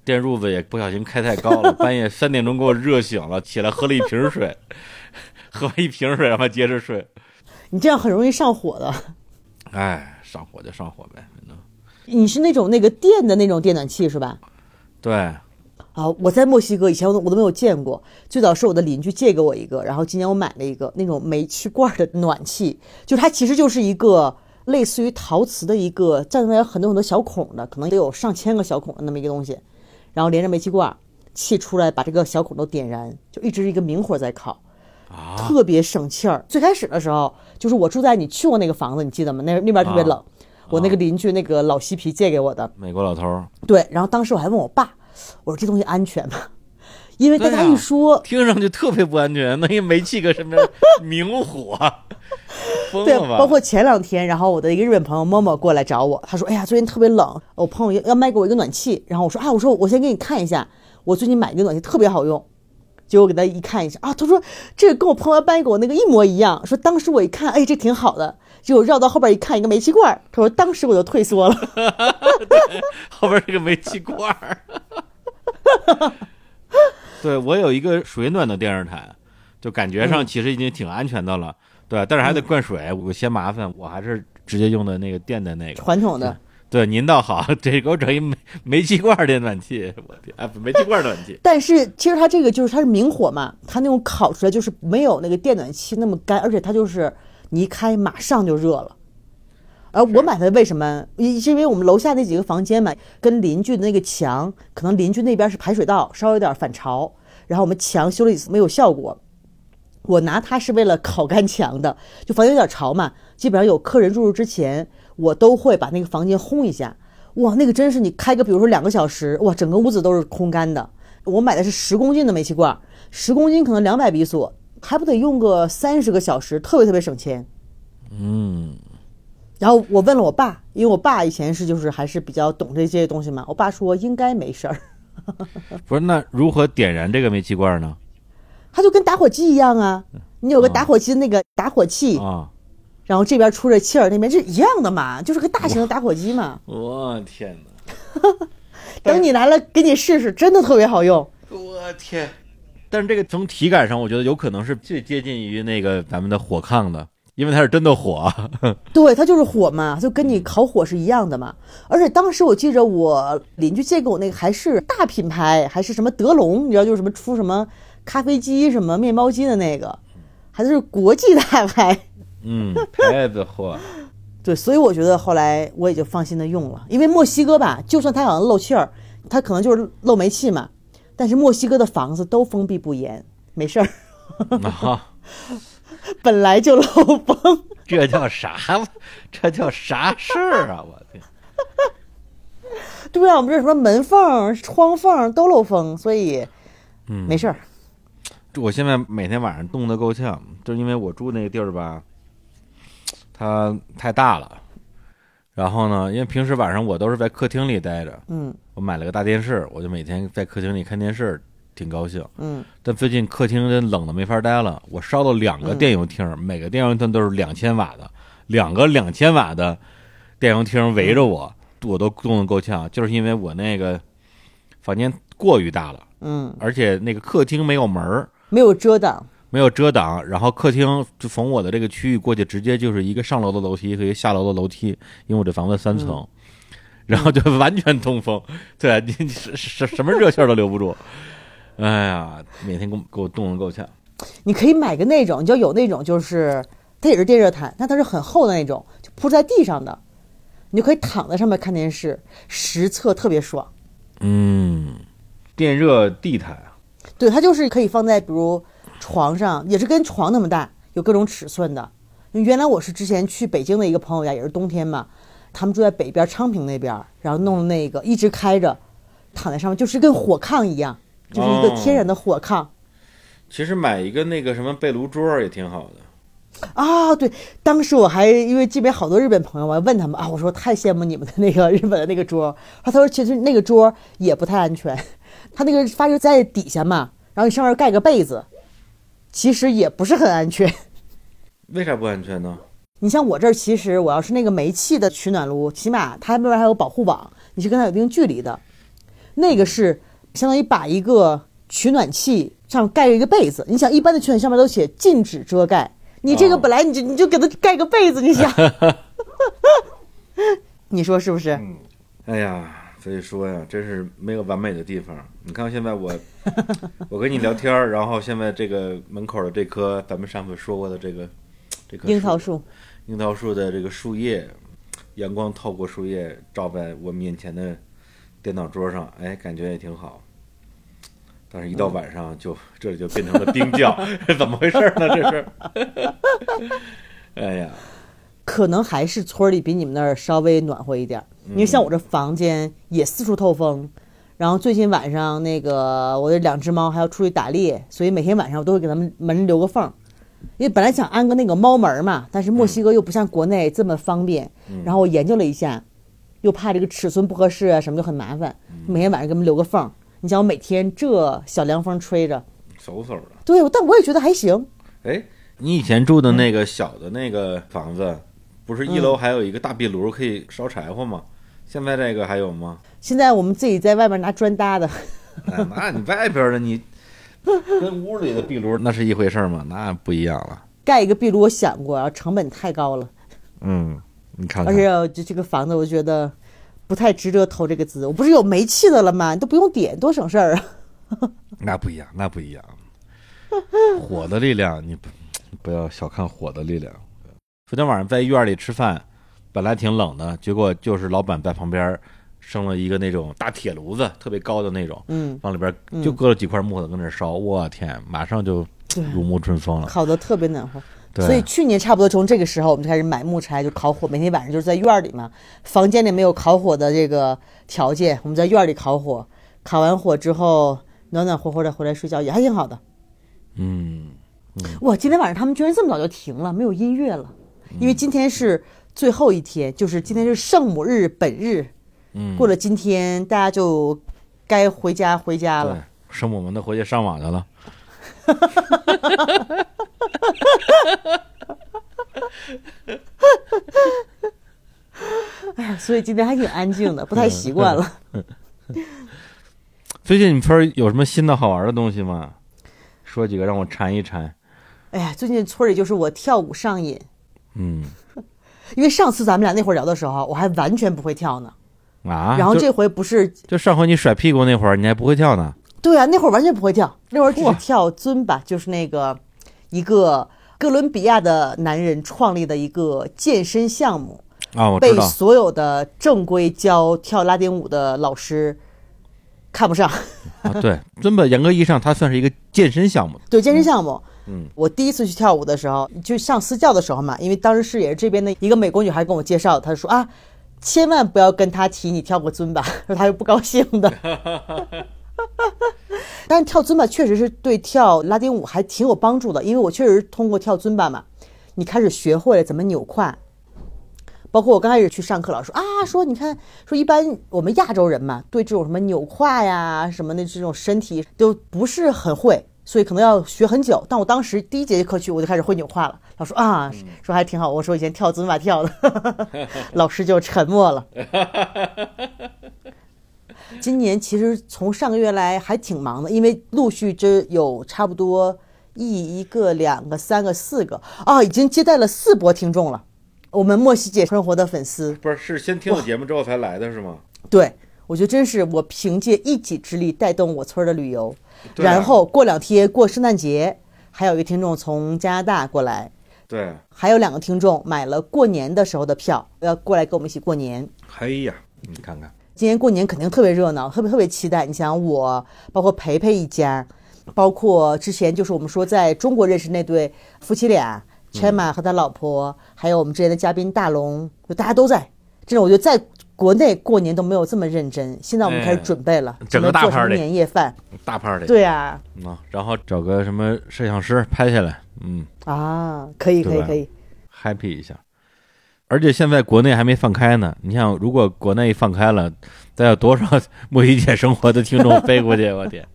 电褥子也不小心开太高了，半夜三点钟给我热醒了，起来喝了一瓶水，喝完一瓶水然后接着睡。你这样很容易上火的。哎，上火就上火呗，反正你是那种那个电的那种电暖气是吧？对，啊，我在墨西哥以前我都我都没有见过，最早是我的邻居借给我一个，然后今年我买了一个那种煤气罐的暖气，就它其实就是一个类似于陶瓷的一个站出来有很多很多小孔的，可能得有上千个小孔的那么一个东西，然后连着煤气罐，气出来把这个小孔都点燃，就一直是一个明火在烤。啊，特别省气儿。最开始的时候，就是我住在你去过那个房子，你记得吗？那那边特别冷，我那个邻居那个老西皮借给我的。美国老头儿对，然后当时我还问我爸，我说这东西安全吗？因为大家对啊一说，听上去特别不安全，那一煤气搁身边明火，疯对，了吧？包括前两天，然后我的一个日本朋友默默过来找我，他说：“哎呀，最近特别冷，我朋友要要卖给我一个暖气。”然后我说：“啊，我说我先给你看一下，我最近买一个暖气特别好用。”结果我给他一看一下啊，他说这个跟我朋友卖给我那个一模一样。说当时我一看，哎，这挺好的。结果绕到后边一看，一个煤气罐儿，他说当时我就退缩了。后边这个煤气罐儿。对我有一个水暖的电视台，就感觉上其实已经挺安全的了，对，但是还得灌水，我嫌麻烦，我还是直接用的那个电的那个。传统的，对，您倒好，这给我整一煤煤气罐电暖气，我天，啊，煤气罐暖气，但是其实它这个就是它是明火嘛，它那种烤出来就是没有那个电暖气那么干，而且它就是你一开马上就热了。而我买它为什么？一是因为我们楼下那几个房间嘛，跟邻居的那个墙，可能邻居那边是排水道，稍微有点反潮，然后我们墙修了一次没有效果。我拿它是为了烤干墙的，就房间有点潮嘛，基本上有客人入住之前，我都会把那个房间烘一下。哇，那个真是你开个比如说两个小时，哇，整个屋子都是烘干的。我买的是十公斤的煤气罐，十公斤可能两百比索，还不得用个三十个小时，特别特别省钱。嗯，然后我问了我爸，因为我爸以前是就是还是比较懂这些东西嘛，我爸说应该没事儿，不是，那如何点燃这个煤气罐呢？它就跟打火机一样啊，你有个打火机的那个打火器，啊，然后这边出着气儿，那边是一样的嘛，就是个大型的打火机嘛。我天哪，等你来了，给你试试，真的特别好用。我天！但是这个从体感上，我觉得有可能是最接近于那个咱们的火炕的，因为它是真的火。对，它就是火嘛，就跟你烤火是一样的嘛。而且当时我记着我邻居借给我那个还是大品牌，还是什么德龙，你知道就是什么出什么咖啡机、什么面包机的那个，还是国际大牌。嗯，牌子货。对，所以我觉得后来我也就放心的用了，因为墨西哥吧，就算它好像漏气儿，它可能就是漏煤气嘛，但是墨西哥的房子都封闭不严，没事儿，啊，本来就漏风。这叫啥？这叫啥事儿啊！我天！对啊，我们这什么门缝、窗缝都漏风，所以嗯，没事儿。我现在每天晚上冻得够呛，就是因为我住那个地儿吧，它太大了。然后呢，因为平时晚上我都是在客厅里待着，嗯。我买了个大电视，我就每天在客厅里看电视，挺高兴。嗯，但最近客厅真冷的没法待了，我烧了两个电油厅，每个电油厅都是两千瓦的，两个两千瓦的电油厅围着我，我都冻得够呛，就是因为我那个房间过于大了，嗯，而且那个客厅没有门儿，没有遮挡。没有遮挡，然后客厅就从我的这个区域过去，直接就是一个上楼的楼梯和一个下楼的楼梯，因为我这房子三层，然后就完全通风，对你你什什什么热气儿都留不住，哎呀，每天给我给我冻得够呛。你可以买个那种，你就有那种就是它也是电热毯，但它是很厚的那种，就铺在地上的，你就可以躺在上面看电视，实测特别爽。嗯，电热地毯，对，它就是可以放在比如床上，也是跟床那么大，有各种尺寸的。原来我是之前去北京的一个朋友家，也是冬天嘛，他们住在北边昌平那边，然后弄了那个一直开着，躺在上面就是跟火炕一样，就是一个天然的火炕。其实买一个那个什么被炉桌也挺好的。啊，对，当时我还因为这边好多日本朋友，我还问他们啊，我说太羡慕你们的那个日本的那个桌，他说其实那个桌也不太安全，他那个发热在底下嘛，然后你上面盖个被子，其实也不是很安全。为啥不安全呢？你像我这儿，其实我要是那个煤气的取暖炉，起码它那边还有保护网，你是跟它有一定距离的。那个是相当于把一个取暖器上面盖一个被子。你想，一般的取暖器上面都写禁止遮盖，你这个哦本来你就你就给它盖个被子，你想，你说是不是？哎呀，所以说呀，真是没有完美的地方。你看现在我，我跟你聊天儿，然后现在这个门口的这棵咱们上次说过的这个这棵樱桃树，樱桃树的这个树叶，阳光透过树叶照在我面前的电脑桌上，哎，感觉也挺好。但是，一到晚上就这里就变成了冰窖，怎么回事呢？这是，哎呀，可能还是村里比你们那儿稍微暖和一点儿，因为像我这房间也四处透风。然后最近晚上那个我的两只猫还要出去打猎，所以每天晚上我都会给它们门留个缝儿，因为本来想安个那个猫门儿嘛，但是墨西哥又不像国内这么方便。然后我研究了一下，又怕这个尺寸不合适啊什么就很麻烦，每天晚上给它们留个缝儿。你想我每天这小凉风吹着，嗖嗖的。对，但我也觉得还行。哎，你以前住的那个小的那个房子，不是一楼还有一个大壁炉可以烧柴火吗？现在这个还有吗？现在我们自己在外面拿砖搭的，哎那你外边的你 跟屋里的壁炉那是一回事吗？那不一样了。盖一个壁炉，我想过，成本太高了。嗯，你看看，而且这这个房子，我觉得不太值得投这个资。我不是有煤气的了吗？你都不用点，多省事儿啊！那不一样，那不一样。火的力量，你不不要小看火的力量。昨天晚上在院里吃饭，本来挺冷的，结果就是老板在旁边生了一个那种大铁炉子，特别高的那种，嗯，往里边就搁了几块木头跟那儿烧，我天，马上就，如沐春风了。烤的特别暖和。对，所以去年差不多从这个时候，我们就开始买木柴，就烤火。每天晚上就是在院里嘛，房间里没有烤火的这个条件，我们在院里烤火。烤完火之后，暖暖和和的回来睡觉，也还挺好的。嗯，哇，今天晚上他们居然这么早就停了，没有音乐了，因为今天是最后一天，就是今天是圣母日本日，嗯，过了今天大家就该回家回家了。，圣母们都回去上网去了。哎呀所以今天还挺安静的，不太习惯了。最近你们村儿有什么新的好玩的东西吗？说几个让我馋一馋。哎呀，最近村里就是我跳舞上瘾，嗯因为上次咱们俩那会儿聊的时候，我还完全不会跳呢。啊，然后这回不是就上回你甩屁股那会儿，你还不会跳呢。对啊，那会儿完全不会跳，那会儿只是跳尊吧，就是那个一个哥伦比亚的男人创立的一个健身项目，啊，我知道。被所有的正规教跳拉丁舞的老师看不上。啊，对，尊巴严格意义上，它算是一个健身项目。对健身项目，嗯，嗯我第一次去跳舞的时候，就上私教的时候嘛，因为当时是也是这边的一个美国女孩跟我介绍，她说啊，千万不要跟她提你跳过尊巴，说 她会不高兴的。但是跳尊巴确实是对跳拉丁舞还挺有帮助的，因为我确实通过跳尊巴嘛，你开始学会了怎么扭胯。包括我刚开始去上课，老师说啊，说你看，说一般我们亚洲人嘛，对这种什么扭胯呀什么的这种身体都不是很会，所以可能要学很久。但我当时第一节课去，我就开始会扭胯了。老师说啊，说还挺好。我说以前跳尊巴跳的，老师就沉默了。今年其实从上个月来还挺忙的，因为陆续这有差不多一一个、两个、三个、四个啊，已经接待了四波听众了。我们莫西姐生活的粉丝，不是，是先听了节目之后才来的是吗？对我觉得真是我凭借一己之力带动我村儿的旅游。对啊然后过两天过圣诞节，还有一个听众从加拿大过来，对，还有两个听众买了过年的时候的票，要过来跟我们一起过年。哎呀，你看看，今年过年肯定特别热闹，特别特别期待。你想我，包括培培一家，包括之前就是我们说在中国认识那对夫妻俩，Chema 和他老婆，还有我们之前的嘉宾大龙，就大家都在。这种，我觉得在国内过年都没有这么认真。现在我们开始哎准备了，整个大准备做什么 party 年夜饭。大 party。对啊，啊，然后找个什么摄像师拍下来，嗯啊，可以可以可以。，happy 一下。而且现在国内还没放开呢，你想，如果国内放开了，再有多少莫一姐生活的听众飞过去，我天！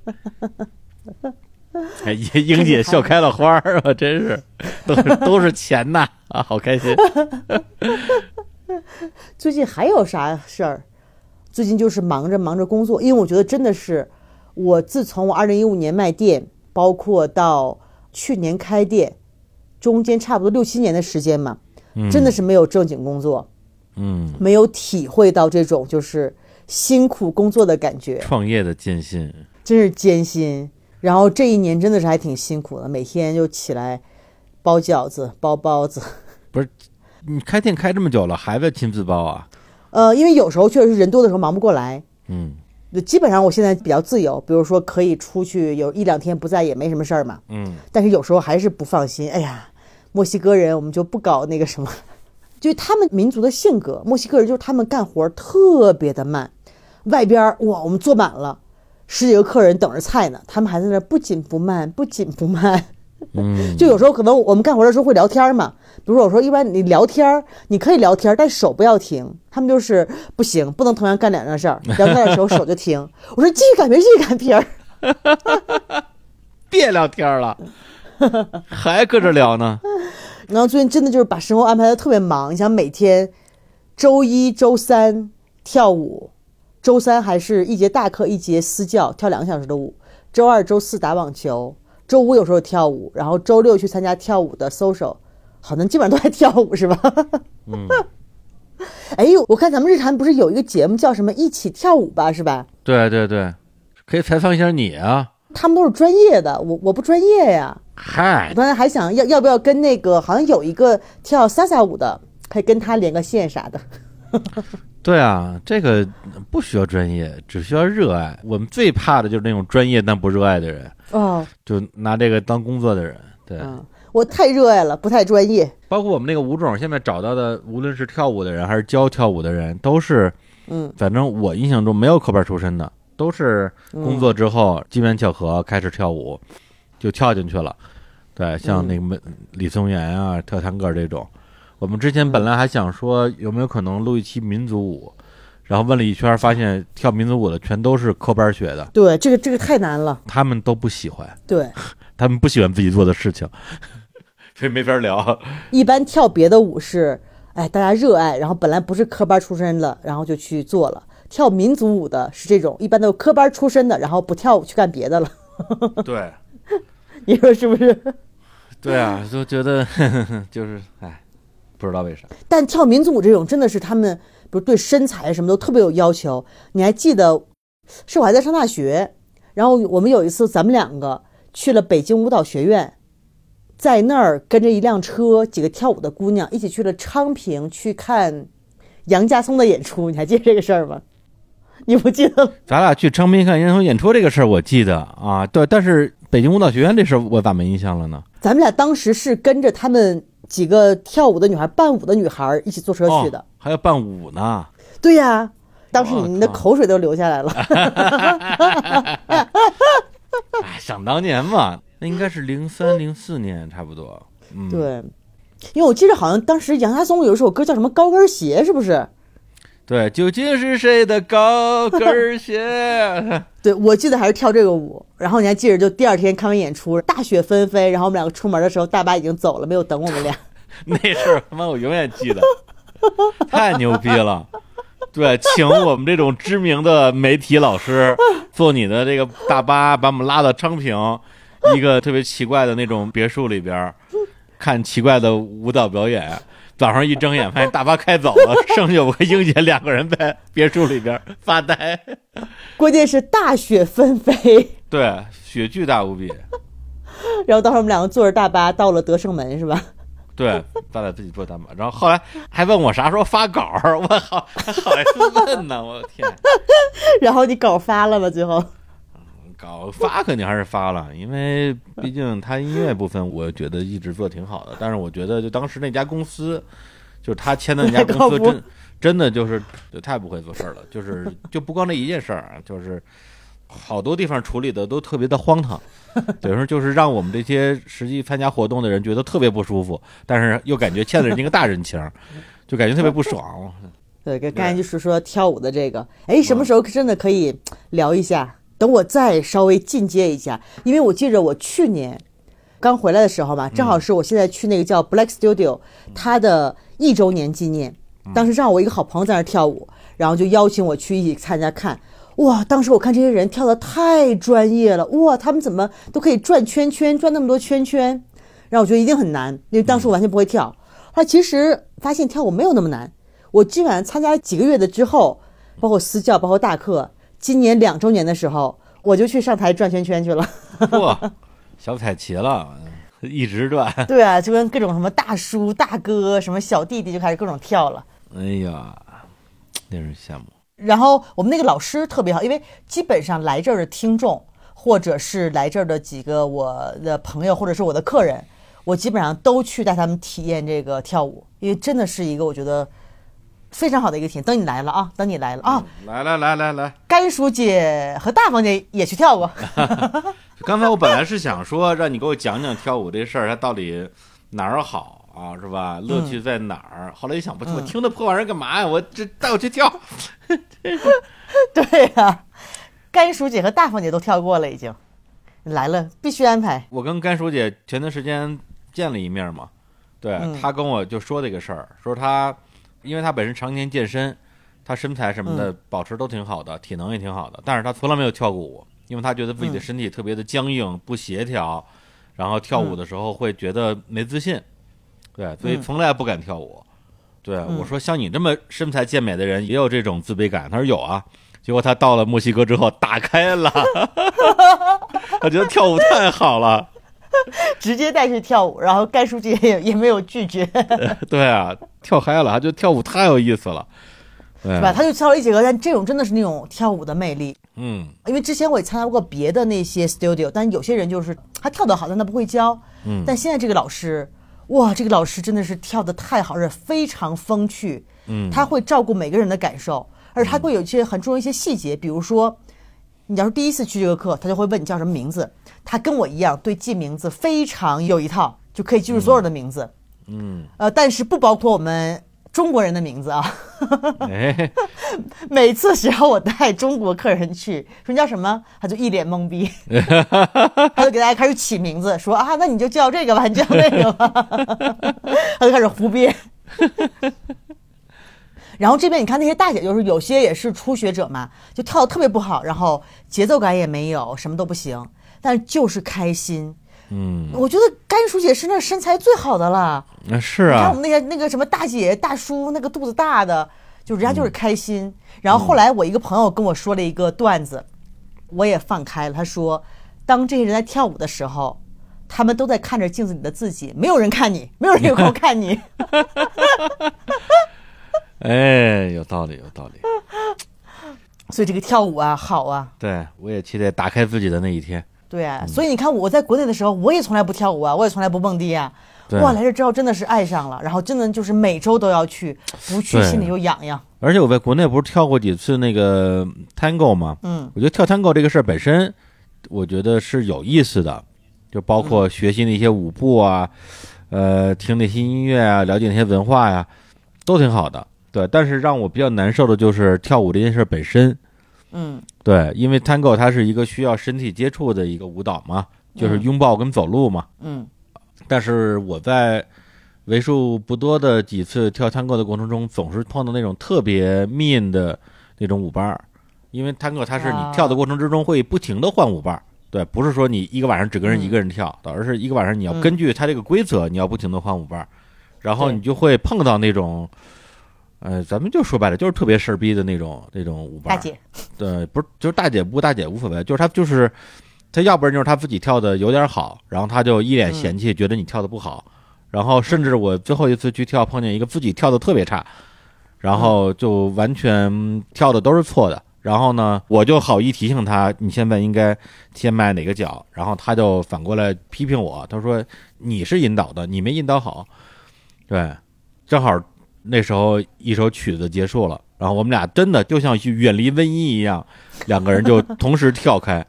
哎，英英姐笑开了花儿啊，真是，都是都是钱呐啊，好开心。最近还有啥事儿？最近就是忙着忙着工作，因为我觉得真的是，我自从我二零一五年卖店，包括到去年开店，中间差不多六七年的时间嘛，真的是没有正经工作，嗯，没有体会到这种就是辛苦工作的感觉，创业的艰辛，真是艰辛。然后这一年真的是还挺辛苦的，每天就起来包饺子、包包子。你开店开这么久了，还在亲自包啊？呃，因为有时候确实是人多的时候忙不过来，嗯基本上我现在比较自由，比如说可以出去有一两天不在也没什么事儿嘛。嗯，但是有时候还是不放心。哎呀，墨西哥人我们就不搞那个什么，就是他们民族的性格，墨西哥人就是他们干活特别的慢。外边儿哇，我们坐满了十几个客人等着菜呢，他们还在那儿不紧不慢，不紧不慢。嗯，就有时候可能我们干活的时候会聊天嘛，比如说我说一般你聊天，你可以聊天，但手不要停。他们就是不行，不能同样干两件事儿，聊天的时候手就停。我说继续擀皮儿，继续擀皮儿。别聊天了，还搁这聊呢？然后最近真的就是把生活安排的特别忙，你想每天周一、周三跳舞，周三还是一节大课一节私教，跳两个小时的舞；周二、周四打网球，周五有时候跳舞，然后周六去参加跳舞的 social，好像基本上都在跳舞是吧？嗯，哎呦，我看咱们日坛不是有一个节目叫什么“一起跳舞吧”是吧？对对对，可以采访一下你啊。他们都是专业的，我我不专业呀。嗨我，刚才还想要要不要跟那个好像有一个跳萨萨舞的，可以跟他连个线啥的。对啊，这个不需要专业，只需要热爱。我们最怕的就是那种专业但不热爱的人，哦，就拿这个当工作的人。对，嗯，我太热爱了，不太专业。包括我们那个舞种，现在找到的，无论是跳舞的人还是教跳舞的人，都是，嗯，反正我印象中没有科班出身的，都是工作之后机缘巧合开始跳舞，就跳进去了。对，像那个门李松岩啊、跳探戈这种，我们之前本来还想说有没有可能录一期民族舞，然后问了一圈，发现跳民族舞的全都是科班学的，对，这个这个太难了。他们都不喜欢，对，他们不喜欢自己做的事情，所以没法聊。一般跳别的舞是，哎，大家热爱，然后本来不是科班出身的，然后就去做了。跳民族舞的是这种，一般都是科班出身的，然后不跳舞去干别的了。对。你说是不是？对啊，就觉得 就是哎，不知道为啥。但跳民族舞这种真的是他们，比如对身材什么都特别有要求。你还记得，是我还在上大学，然后我们有一次咱们两个去了北京舞蹈学院，在那儿跟着一辆车，几个跳舞的姑娘一起去了昌平去看杨家松的演出。你还记得这个事儿吗？你不记得了？咱俩去昌平看烟囱演出这个事儿，我记得啊，对，但是北京舞蹈学院这事儿我咋没印象了呢？咱们俩当时是跟着他们几个跳舞的女孩、伴舞的女孩一起坐车去的。哦、还要伴舞呢。对呀，当时我你的口水都流下来了。哎，想当年嘛，那应该是零三零四年差不多。嗯，，对，因为我记得好像当时杨家松有一首歌叫什么《高跟鞋》，是不是？对，究竟是谁的高跟鞋？对，我记得还是跳这个舞。然后你还记得，就第二天看完演出，大雪纷飞，然后我们两个出门的时候，大巴已经走了，没有等我们俩。那事儿他妈我永远记得，太牛逼了。对，请我们这种知名的媒体老师坐你的这个大巴，把我们拉到昌平 一个特别奇怪的那种别墅里边儿，看奇怪的舞蹈表演。早上一睁眼，发现大巴开走了，剩下我和英姐两个人在别墅里边发呆。关键是大雪纷飞，对，雪巨大无比。然后当时我们两个坐着大巴到了德胜门，是吧？对，咱俩自己坐大巴，然后后来还问我啥时候发稿，我好还好意思问呢，我天！然后你稿发了吗？最后搞发肯定还是发了，因为毕竟他音乐部分，我觉得一直做挺好的。但是我觉得，就当时那家公司，就是他签的那家 公司真真的就是就太不会做事儿了，就是 就不光这一件事儿啊，就是好多地方处理的都特别的荒唐，等于说就是让我们这些实际参加活动的人觉得特别不舒服，但是又感觉欠了人家个大人情，就感觉特别不爽。对，跟刚才就是说跳舞的这个，哎，什么时候真的可以聊一下？等我再稍微进阶一下，因为我记着我去年刚回来的时候嘛，正好是我现在去那个叫 Black Studio，它的一周年纪念。当时正好我一个好朋友在那儿跳舞，然后就邀请我去一起参加看。哇，当时我看这些人跳的太专业了，哇，他们怎么都可以转圈圈，转那么多圈圈？然后我觉得一定很难，因为当时我完全不会跳。后来其实发现跳舞没有那么难。我基本上参加几个月的之后，包括私教，包括大课，今年两周年的时候，我就去上台转圈圈去了。哇，小彩旗了，一直转。对啊，就跟各种什么大叔、大哥、什么小弟弟就开始各种跳了。哎呀，令人羡慕。然后我们那个老师特别好，因为基本上来这儿的听众，或者是来这儿的几个我的朋友，或者是我的客人，我基本上都去带他们体验这个跳舞，因为真的是一个我觉得非常好的一个体验。等你来了啊，等你来了啊，来来来来来，甘书姐和大房姐也去跳过。刚才我本来是想说，让你给我讲讲跳舞这事儿，它到底哪儿好啊，是吧？乐趣在哪儿？后来一想，不，我听那破玩意儿干嘛呀？我这带我去跳。对呀、甘叔姐和大凤姐都跳过了，已经来了，必须安排。我跟甘叔姐前段时间见了一面嘛，对、嗯她跟我就说这个事儿，说她因为他本身常年健身，他身材什么的保持都挺好的，体能也挺好的，但是他从来没有跳过舞，因为他觉得自己的身体特别的僵硬、不协调，然后跳舞的时候会觉得没自信，对，所以从来不敢跳舞。对，嗯我说像你这么身材健美的人也有这种自卑感，他说有啊。结果他到了墨西哥之后打开了，他觉得跳舞太好了。直接带去跳舞，然后甘书记也也没有拒绝，对啊，跳嗨了，他觉得跳舞太有意思了，对是吧？他就跳了一节课，但这种真的是那种跳舞的魅力。嗯因为之前我也参加过别的那些 studio，但有些人就是他跳得好，但他不会教。嗯但现在这个老师，哇，这个老师真的是跳得太好，而且非常风趣。嗯，他会照顾每个人的感受，而且他会有一些很重要一些细节，比如说，你要是第一次去这个课，他就会问你叫什么名字。他跟我一样，对记名字非常有一套，就可以记住所有的名字。嗯，呃，但是不包括我们中国人的名字啊。哎，每次只要我带中国客人去，说你叫什么，他就一脸懵逼，他就给大家开始起名字，说啊，那你就叫这个吧，你叫那个吧，他就开始胡编。然后这边你看那些大姐，就是有些也是初学者嘛，就跳的特别不好，然后节奏感也没有，什么都不行，但就是开心。嗯，我觉得甘叔姐是那身材最好的了。那是啊你看我，们那些那个什么大姐大叔，那个肚子大的，就人家嗯就是开心。然后后来我一个朋友跟我说了一个段子，我也放开了。他说，当这些人在跳舞的时候，他们都在看着镜子里的自己，没有人看你，没有人有空看你。哎，有道理，有道理。所以这个跳舞啊，好啊，对，我也期待打开自己的那一天。对啊。所以你看我在国内的时候，我也从来不跳舞啊，我也从来不蹦迪啊。哇，来这之后真的是爱上了，然后真的就是每周都要去，不去心里就痒痒。而且我在国内不是跳过几次那个 tango 吗？嗯，我觉得跳 tango 这个事儿本身，我觉得是有意思的，就包括学习那些舞步啊，呃，听那些音乐啊，了解那些文化呀，都挺好的。对，但是让我比较难受的就是跳舞这件事儿本身。嗯。对，因为 tango 它是一个需要身体接触的一个舞蹈嘛，就是拥抱跟走路嘛。嗯。但是我在为数不多的几次跳 Tango 的过程中，总是碰到那种特别 mean 的那种舞伴儿，因为 Tango 它是你啊跳的过程之中会不停的换舞伴儿，对，不是说你一个晚上只跟人一个人跳的，而是一个晚上你要根据它这个规则，你要不停的换舞伴儿，然后你就会碰到那种。呃，咱们就说白了，就是特别事儿逼的那种那种舞伴儿。大姐，对，不是，就是大姐不大姐无所谓，就是她就是，她要不然就是她自己跳的有点好，然后她就一脸嫌弃，觉得你跳的不好，然后甚至我最后一次去跳，碰见一个自己跳的特别差，然后就完全跳的都是错的，然后呢，我就好意提醒他，你现在应该先迈哪个脚，然后他就反过来批评我，他说你是引导的，你没引导好，对，正好那时候一首曲子结束了，然后我们俩真的就像去远离瘟疫一样，两个人就 同时跳开，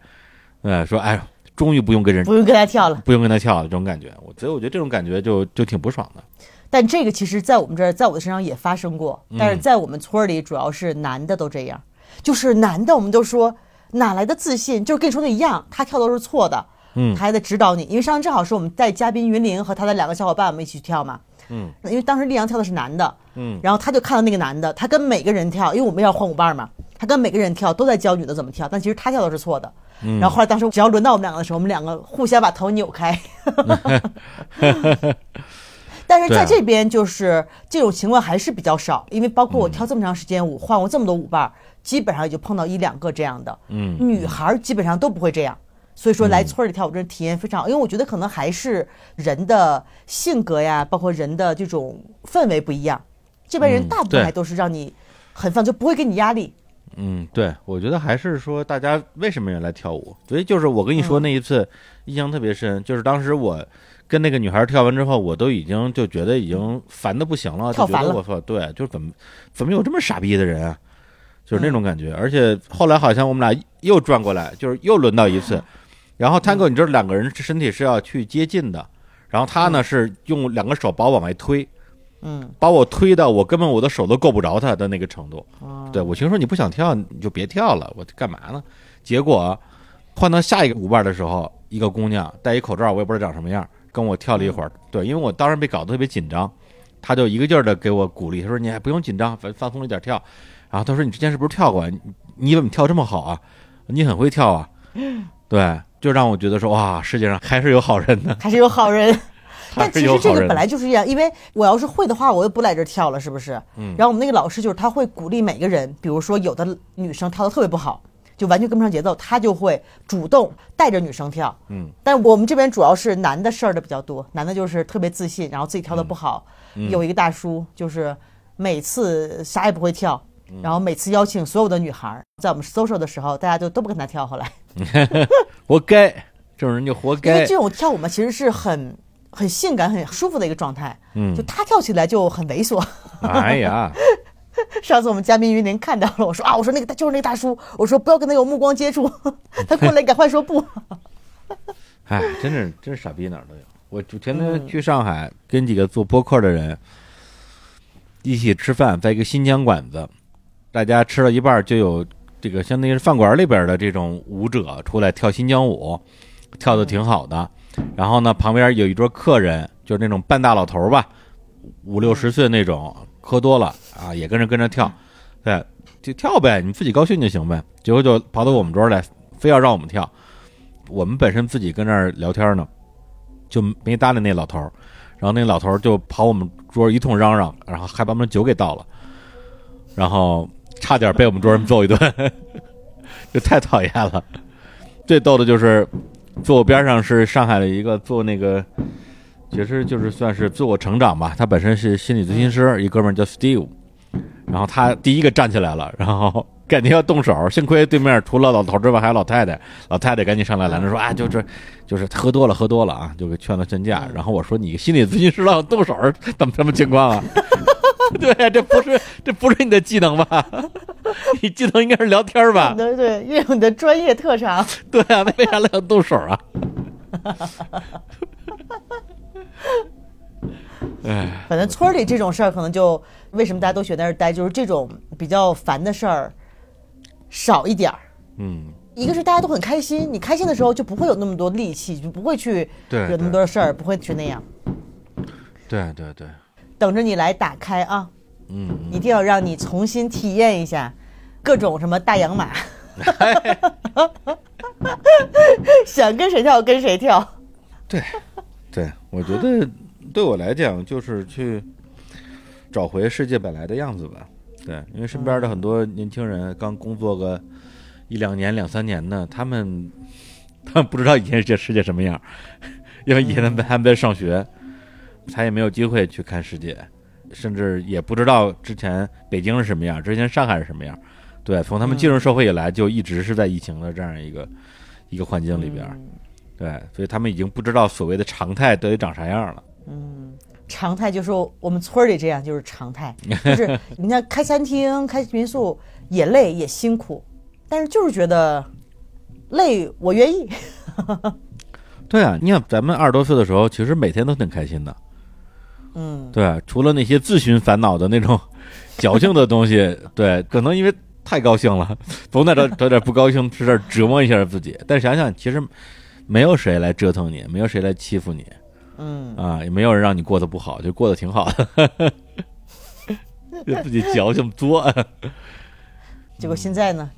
哎，说哎，终于不用跟人不用跟他跳了。不用跟他跳了这种感觉，我所以我觉得这种感觉就就挺不爽的。但这个其实，在我们这儿，在我的身上也发生过，嗯但是在我们村儿里，主要是男的都这样，就是男的，我们都说哪来的自信，就是跟你说的一样，他跳都是错的，嗯他还得指导你，因为上次正好是我们带嘉宾云林和他的两个小伙伴，我们一起去跳嘛，嗯，因为当时丽阳跳的是男的，嗯然后他就看到那个男的，他跟每个人跳，因为我们要换舞伴嘛，他跟每个人跳都在教女的怎么跳，但其实他跳的是错的。嗯然后后来当时只要轮到我们两个的时候，我们两个互相把头扭开。但是在这边就是这种情况还是比较少，因为包括我跳这么长时间舞，换过这么多舞伴，基本上也就碰到一两个这样的。嗯女孩基本上都不会这样。所以说来村儿里跳舞，这体验非常好，因为我觉得可能还是人的性格呀，包括人的这种氛围不一样。这边人大部分还都是让你很放，就不会给你压力。嗯，对，我觉得还是说大家为什么要来跳舞？所以就是我跟你说嗯那一次印象特别深，就是当时我跟那个女孩跳完之后，我都已经就觉得已经烦的不行了，就觉得我操，对，就是怎么怎么有这么傻逼的人啊？就是那种感嗯觉。而且后来好像我们俩又转过来，就是又轮到一次，然后 Tango 你知道两个人身体是要去接近的，然后他呢是用两个手把我往外推。嗯，把我推到我根本我的手都够不着他的那个程度。哦对我听说你不想跳你就别跳了，我干嘛呢？结果换到下一个舞伴的时候，一个姑娘戴一口罩，我也不知道长什么样，跟我跳了一会儿。对，因为我当时被搞得特别紧张，他就一个劲儿的给我鼓励，他说你还不用紧张，放放松一点跳。然后他说你之前是不是跳过？你你怎么跳这么好啊？你很会跳啊。对，就让我觉得说哇，世界上还是有好人的。还是有好人。但其实这个本来就是这样，因为我要是会的话，我又不来这儿跳了，是不是？嗯。然后我们那个老师就是他会鼓励每个人，比如说有的女生跳的特别不好，就完全跟不上节奏，他就会主动带着女生跳。嗯。但我们这边主要是男的事儿的比较多，男的就是特别自信，然后自己跳的不好。有一个大叔就是每次啥也不会跳，然后每次邀请所有的女孩在我们 social 的时候，大家就都不跟他跳。后来，活该，这种人就活该因为这。种跳舞嘛，其实是很很性感、很舒服的一个状态。嗯就他跳起来就很猥琐。哎呀，上次我们嘉宾云林看到了，我说啊，我说那个就是那个大叔，我说不要跟他有目光接触，他过来赶快说不。哎，真是真是傻逼，哪儿都有。我就前天去上海，跟几个做播客的人一起吃饭，在一个新疆馆子，大家吃了一半就有这个相当于是饭馆里边的这种舞者出来跳新疆舞，跳的挺好的。然后呢，旁边有一桌客人，就是那种半大老头吧，五六十岁那种，喝多了啊，也跟着跟着跳，对，就跳呗，你自己高兴就行呗。结果就跑到我们桌来，非要让我们跳。我们本身自己跟那儿聊天呢，就没搭理那老头，然后那老头就跑我们桌一通嚷嚷，然后还把我们酒给倒了，然后差点被我们桌人揍一顿，这太讨厌了。最逗的就是坐我边上是上海的一个做那个，其实就是算是自我成长吧，他本身是心理咨询师，一哥们儿叫 Steve，然后他第一个站起来了，然后 感觉要动手，幸亏对面除了老头之外还有老太太，老太太赶紧上来拦着说啊，就是就是喝多了喝多了啊，就给劝了劝架。然后我说你心理咨询师了动手，怎么什么情况啊？对呀，这不是这不是你的技能吧？你技能应该是聊天吧？对对，运用你的专业特长。对啊，那为啥要动手啊？哎，反正村里这种事儿，可能就为什么大家都选在这儿待，就是这种比较烦的事儿少一点儿。嗯，一个是大家都很开心，你开心的时候就不会有那么多戾气，就不会去对有那么多事儿，不会去那样。对对对，等着你来打开啊！嗯，一定要让你重新体验一下各种什么大洋马，想跟谁跳跟谁跳。对，对，我觉得对我来讲就是去找回世界本来的样子吧。对，因为身边的很多年轻人刚工作个一两年、两三年的，他们他们不知道以前这世界什么样，因为以前他们他们在上学，他也没有机会去看世界，甚至也不知道之前北京是什么样，之前上海是什么样。对，从他们进入社会以来，就一直是在疫情的这样一个一个环境里边。对，所以他们已经不知道所谓的常态到底长啥样了。嗯常态就是我们村里这样，就是常态，就是你看开餐厅、开民宿也累也辛苦，但是就是觉得累，我愿意。对啊，你看咱们二十多岁的时候，其实每天都挺开心的。嗯，对，啊除了那些自寻烦恼的那种 矫情的东西，对，可能因为太高兴了，总在找找点不高兴的事儿折磨一下自己。但是想想，其实没有谁来折腾你，没有谁来欺负你，嗯，啊，也没有人让你过得不好，就过得挺好的，就自己矫情作。结果现在呢？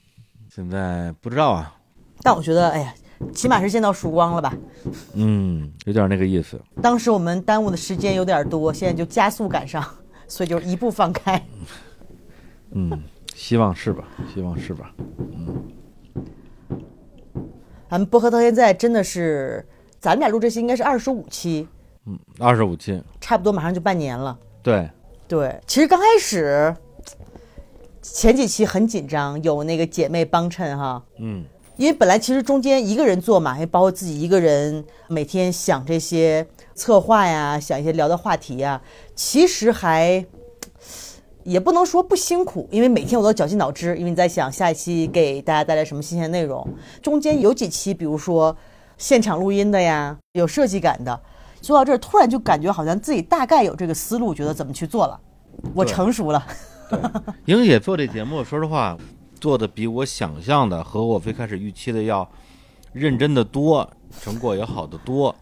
现在不知道啊，但我觉得，哎呀，起码是见到曙光了吧。嗯，有点那个意思。当时我们耽误的时间有点多，现在就加速赶上，所以就一步放开。嗯，希望是吧？希望是吧？嗯咱们播客到现在真的是，咱们俩录这期应该是二十五期，嗯，二十五期，差不多马上就半年了。对，对，其实刚开始前几期很紧张，有那个姐妹帮衬哈，嗯，因为本来其实中间一个人做嘛，也包括自己一个人每天想这些策划呀，想一些聊的话题呀，其实还也不能说不辛苦，因为每天我都绞尽脑汁，因为你在想下一期给大家带来什么新鲜内容。中间有几期，比如说现场录音的呀，有设计感的，做到这儿突然就感觉好像自己大概有这个思路，觉得怎么去做了，我成熟了。英姐 做这节目，说实话，做的比我想象的和我最开始预期的要认真的多，成果也好得多。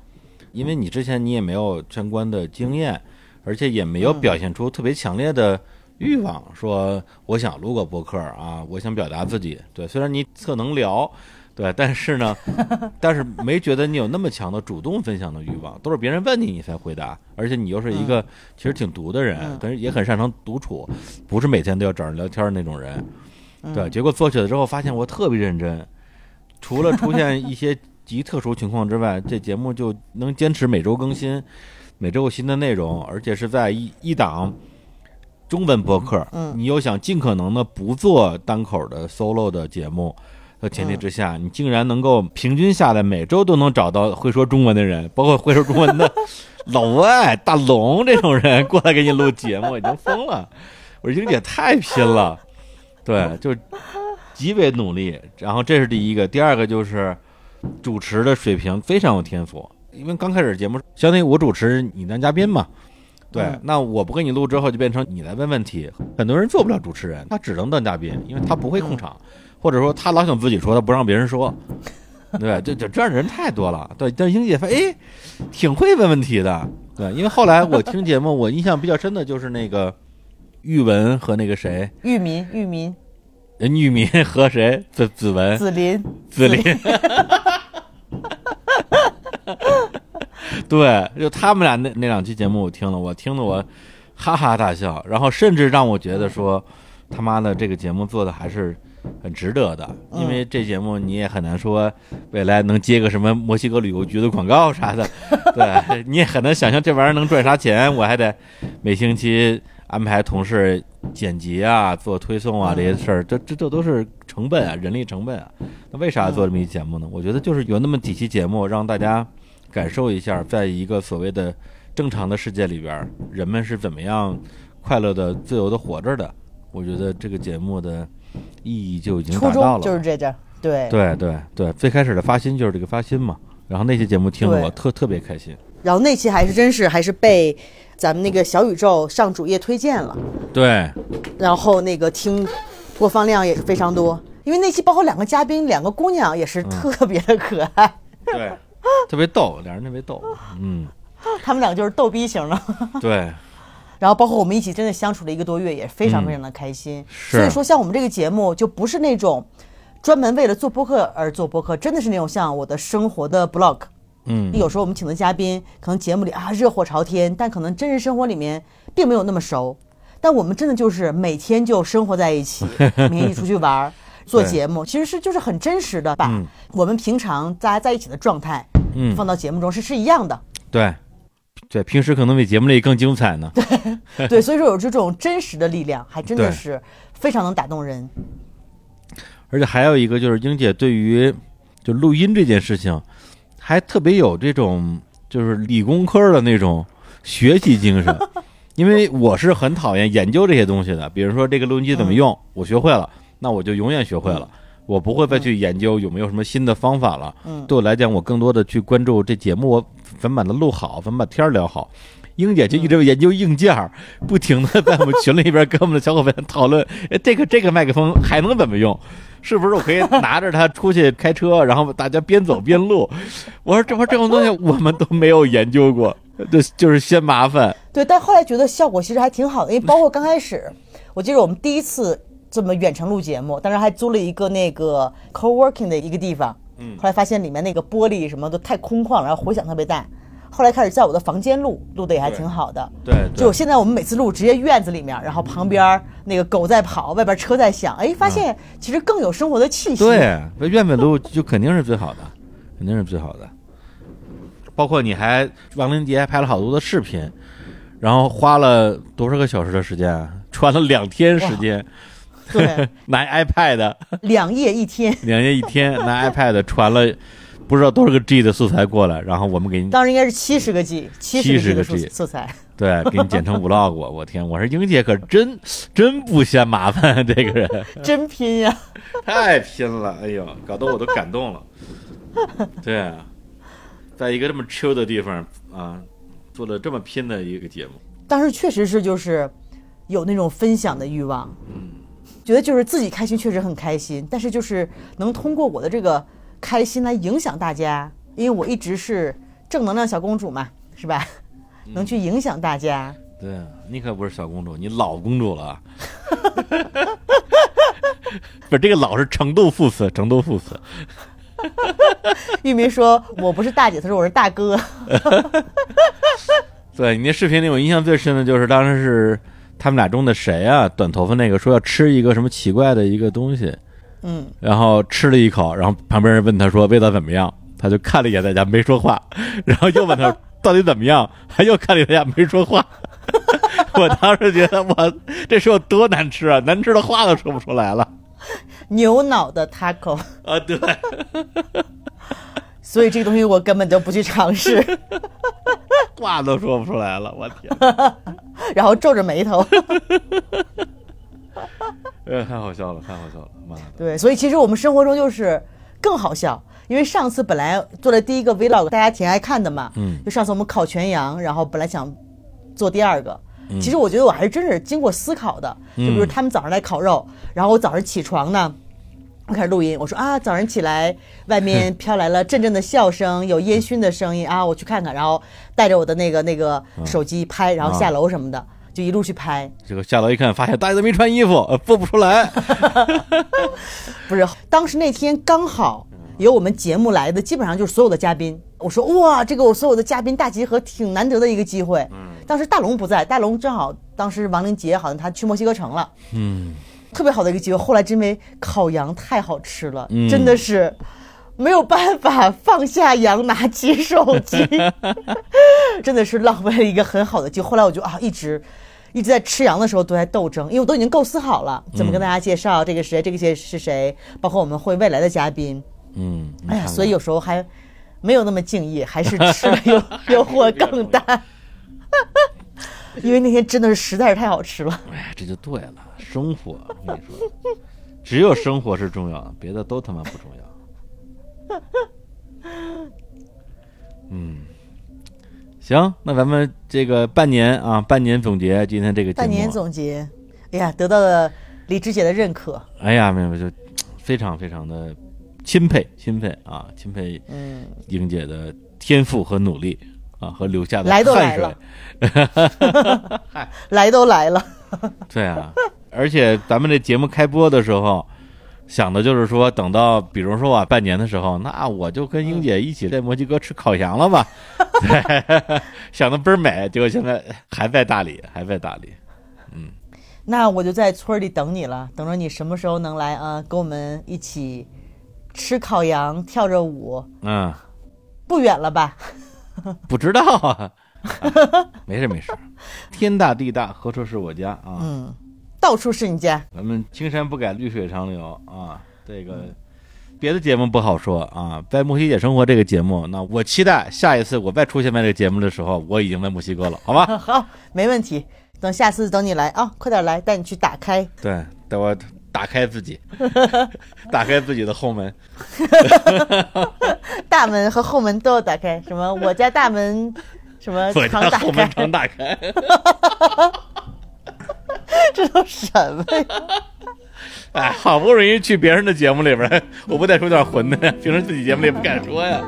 因为你之前你也没有相关的经验，而且也没有表现出特别强烈的欲望，说我想录个博客啊，我想表达自己。对，虽然你特能聊，对，但是呢，但是没觉得你有那么强的主动分享的欲望，都是别人问你你才回答，而且你又是一个其实挺独的人，嗯但是也很擅长独处，不是每天都要找人聊天的那种人。嗯。对，结果做起来之后，发现我特别认真，除了出现一些极特殊情况之外，这节目就能坚持每周更新，每周有新的内容，而且是在一一档中文播客，嗯你又想尽可能的不做单口的 solo 的节目的前提之下，你竟然能够平均下来每周都能找到会说中文的人，包括会说中文的老外、大龙这种人过来给你录节目，已经疯了。我说英姐太拼了，对，就极为努力。然后这是第一个，第二个就是主持的水平非常有天赋。因为刚开始节目，相当于我主持，你当嘉宾嘛。对，嗯那我不给你录之后，就变成你来问问题。很多人做不了主持人，他只能当嘉宾，因为他不会控场，或者说他老想自己说，他不让别人说。对，就就这样的人太多了。对，但英姐发现，哎，挺会问问题的。对，因为后来我听节目，我印象比较深的就是那个玉文和那个谁，玉民、玉民、呃玉民 和谁？子子文。子林，子林。对，就他们俩那那两期节目，我听了，我听得我哈哈大笑，然后甚至让我觉得说，他妈的这个节目做的还是很值得的，因为这节目你也很难说未来能接个什么墨西哥旅游局的广告啥的，对，你也很难想象这玩意儿能赚啥钱，我还得每星期安排同事剪辑啊、做推送啊这些事儿，这这这都是成本啊，人力成本啊。那为啥做这么一节目呢？我觉得就是有那么几期节目，让大家感受一下，在一个所谓的正常的世界里边儿，人们是怎么样快乐的、自由的活着的。我觉得这个节目的意义就已经达到了。就是这点，对。对对对，最开始的发心就是这个发心嘛。然后那期节目听了我特特别开心。然后那期还是真是还是被咱们那个小宇宙上主页推荐了，对然后那个听播放量也是非常多。因为那期包括两个嘉宾，两个姑娘也是嗯特别的可爱，对，特别逗，俩人特别逗。嗯，他们两个就是逗逼型的。对 然后包括我们一起真的相处了一个多月，也非常非常的开心。嗯是所以说，像我们这个节目就不是那种专门为了做播客而做播客，真的是那种像我的生活的 blog。嗯，有时候我们请的嘉宾，可能节目里啊热火朝天，但可能真实生活里面并没有那么熟。但我们真的就是每天就生活在一起，每天一起出去玩儿、做节目，其实是就是很真实的，把嗯我们平常大家在一起的状态嗯，放到节目中是是一样的。对对，平时可能比节目里更精彩呢。对，对所以说有这种真实的力量，还真的是非常能打动人。而且还有一个就是英姐对于就录音这件事情，还特别有这种就是理工科的那种学习精神。因为我是很讨厌研究这些东西的，比如说这个录音机怎么用，我学会了，那我就永远学会了，我不会再去研究有没有什么新的方法了。嗯对我来讲，我更多的去关注这节目我怎么把它录好，怎么把天儿聊好。英姐就一直研究硬件儿，不停的在我们群里边跟我们的小伙伴讨论，哎，这个这个麦克风还能怎么用？是不是我可以拿着它出去开车，然后大家边走边录？我说这玩意儿这种东西 我们都没有研究过，这就是嫌麻烦。对，但后来觉得效果其实还挺好的，因为包括刚开始，我记得我们第一次这么远程录节目，当时还租了一个那个 co-working 的一个地方，嗯后来发现里面那个玻璃什么都太空旷了，然后回响特别大。后来开始在我的房间录，录的也还挺好的。对，就现在我们每次录直接院子里面，然后旁边那个狗在跑，外边车在响，哎，发现其实更有生活的气息。对，那院子录就肯定是最好的，肯定是最好的。包括你还王林杰还拍了好多的视频，然后花了多少个小时的时间，传了两天时间，对，拿 iPad 两夜一天，两夜一天拿 iPad 传了不知道多少个 G 的素材过来，然后我们给你当时应该是七十个 G，七十个 G 的70个素材。对给你剪成 vlog，我我天，我说英姐可真真不嫌麻烦，这个人 真拼呀！太拼了，哎呦，搞得我都感动了。对啊，在一个这么 chill 的地方啊，做了这么拼的一个节目，当时确实是就是有那种分享的欲望，觉得就是自己开心确实很开心，但是就是能通过我的这个开心来影响大家，因为我一直是正能量小公主嘛，是吧？能去影响大家，对啊，你可不是小公主，你老公主了。不是这个老是程度副词，程度副词。玉明说：“我不是大姐，他说我是大哥。对你那视频里，我印象最深的就是当时是他们俩中的谁啊？短头发那个说要吃一个什么奇怪的一个东西，”嗯，然后吃了一口，然后旁边人问他说味道怎么样，他就看了一眼大家没说话，然后又问他 到底怎么样，他又看了一眼大家没说话。我当时觉得我这是有多难吃啊，难吃的话都说不出来了。牛脑的 taco，啊！对，所以这个东西我根本就不去尝试，话都说不出来了，我天，然后皱着眉头。呃，太好笑了，太好笑了，妈的！对，所以其实我们生活中就是更好笑，因为上次本来做的第一个 vlog 大家挺爱看的嘛，嗯就上次我们烤全羊，然后本来想做第二个。嗯其实我觉得我还是真是经过思考的，就比如他们早上来烤肉，然后我早上起床呢，我开始录音，我说啊，早上起来外面 飘来了阵阵的笑声，有烟熏的声音啊，我去看看，然后带着我的那个那个手机拍，然后下楼什么的，就一路去拍。这个下楼一看，发现大家都没穿衣服，呃播不出来。不是，当时那天刚好有我们节目来的，基本上就是所有的嘉宾。我说哇，这个我所有的嘉宾大集合，挺难得的一个机会。嗯，当时大龙不在，大龙正好当时亡灵节好像他去墨西哥城了，嗯，特别好的一个机会。后来真因为烤羊太好吃了，嗯真的是没有办法放下羊，拿起手机，真的是浪费了一个很好的机会。后来我就啊，一直。一直在吃羊的时候都在斗争，因为我都已经构思好了怎么跟大家介绍这个谁，这个谁是谁，包括我们会未来的嘉宾。嗯，哎呀，所以有时候还没有那么敬业，还是吃的诱诱惑更大。因为那天真的是实在是太好吃了。哎呀，这就对了，生活，我跟你说，只有生活是重要的，别的都他妈不重要。嗯，行，那咱们这个半年啊，半年总结今天这个，半年总结，哎呀，得到了李芝姐的认可。哎呀，没有，就非常非常的钦佩，钦佩啊，钦佩嗯，英姐的天赋和努力啊，和留下的来都汗水来了。来都来了，对啊，而且咱们这节目开播的时候，想的就是说，等到比如说啊，半年的时候，那我就跟英姐一起在墨西哥吃烤羊了吧？对，想的倍儿美，结果现在还在大理，还在大理。嗯那我就在村里等你了，等着你什么时候能来啊？跟我们一起吃烤羊，跳着舞，嗯，不远了吧？不知道啊，啊没事没事，天大地大，何处是我家啊？嗯，到处是你家。咱们青山不改，绿水长流啊。这个别的节目不好说啊，在墨西姐生活这个节目，那我期待下一次我再出现在这个节目的时候，我已经在墨西哥了，好吧？好，没问题。等下次等你来啊，快点来，带你去打开。对，等我打开自己，打开自己的后门。大门和后门都要打开。什么？我家大门什么我常打家后门开？常打开。这都什么呀？哎，好不容易去别人的节目里边，我不得说点混的呀？平时自己节目里也不敢说呀。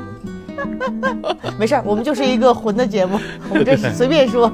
没事儿，我们就是一个混的节目，我们这是随便说。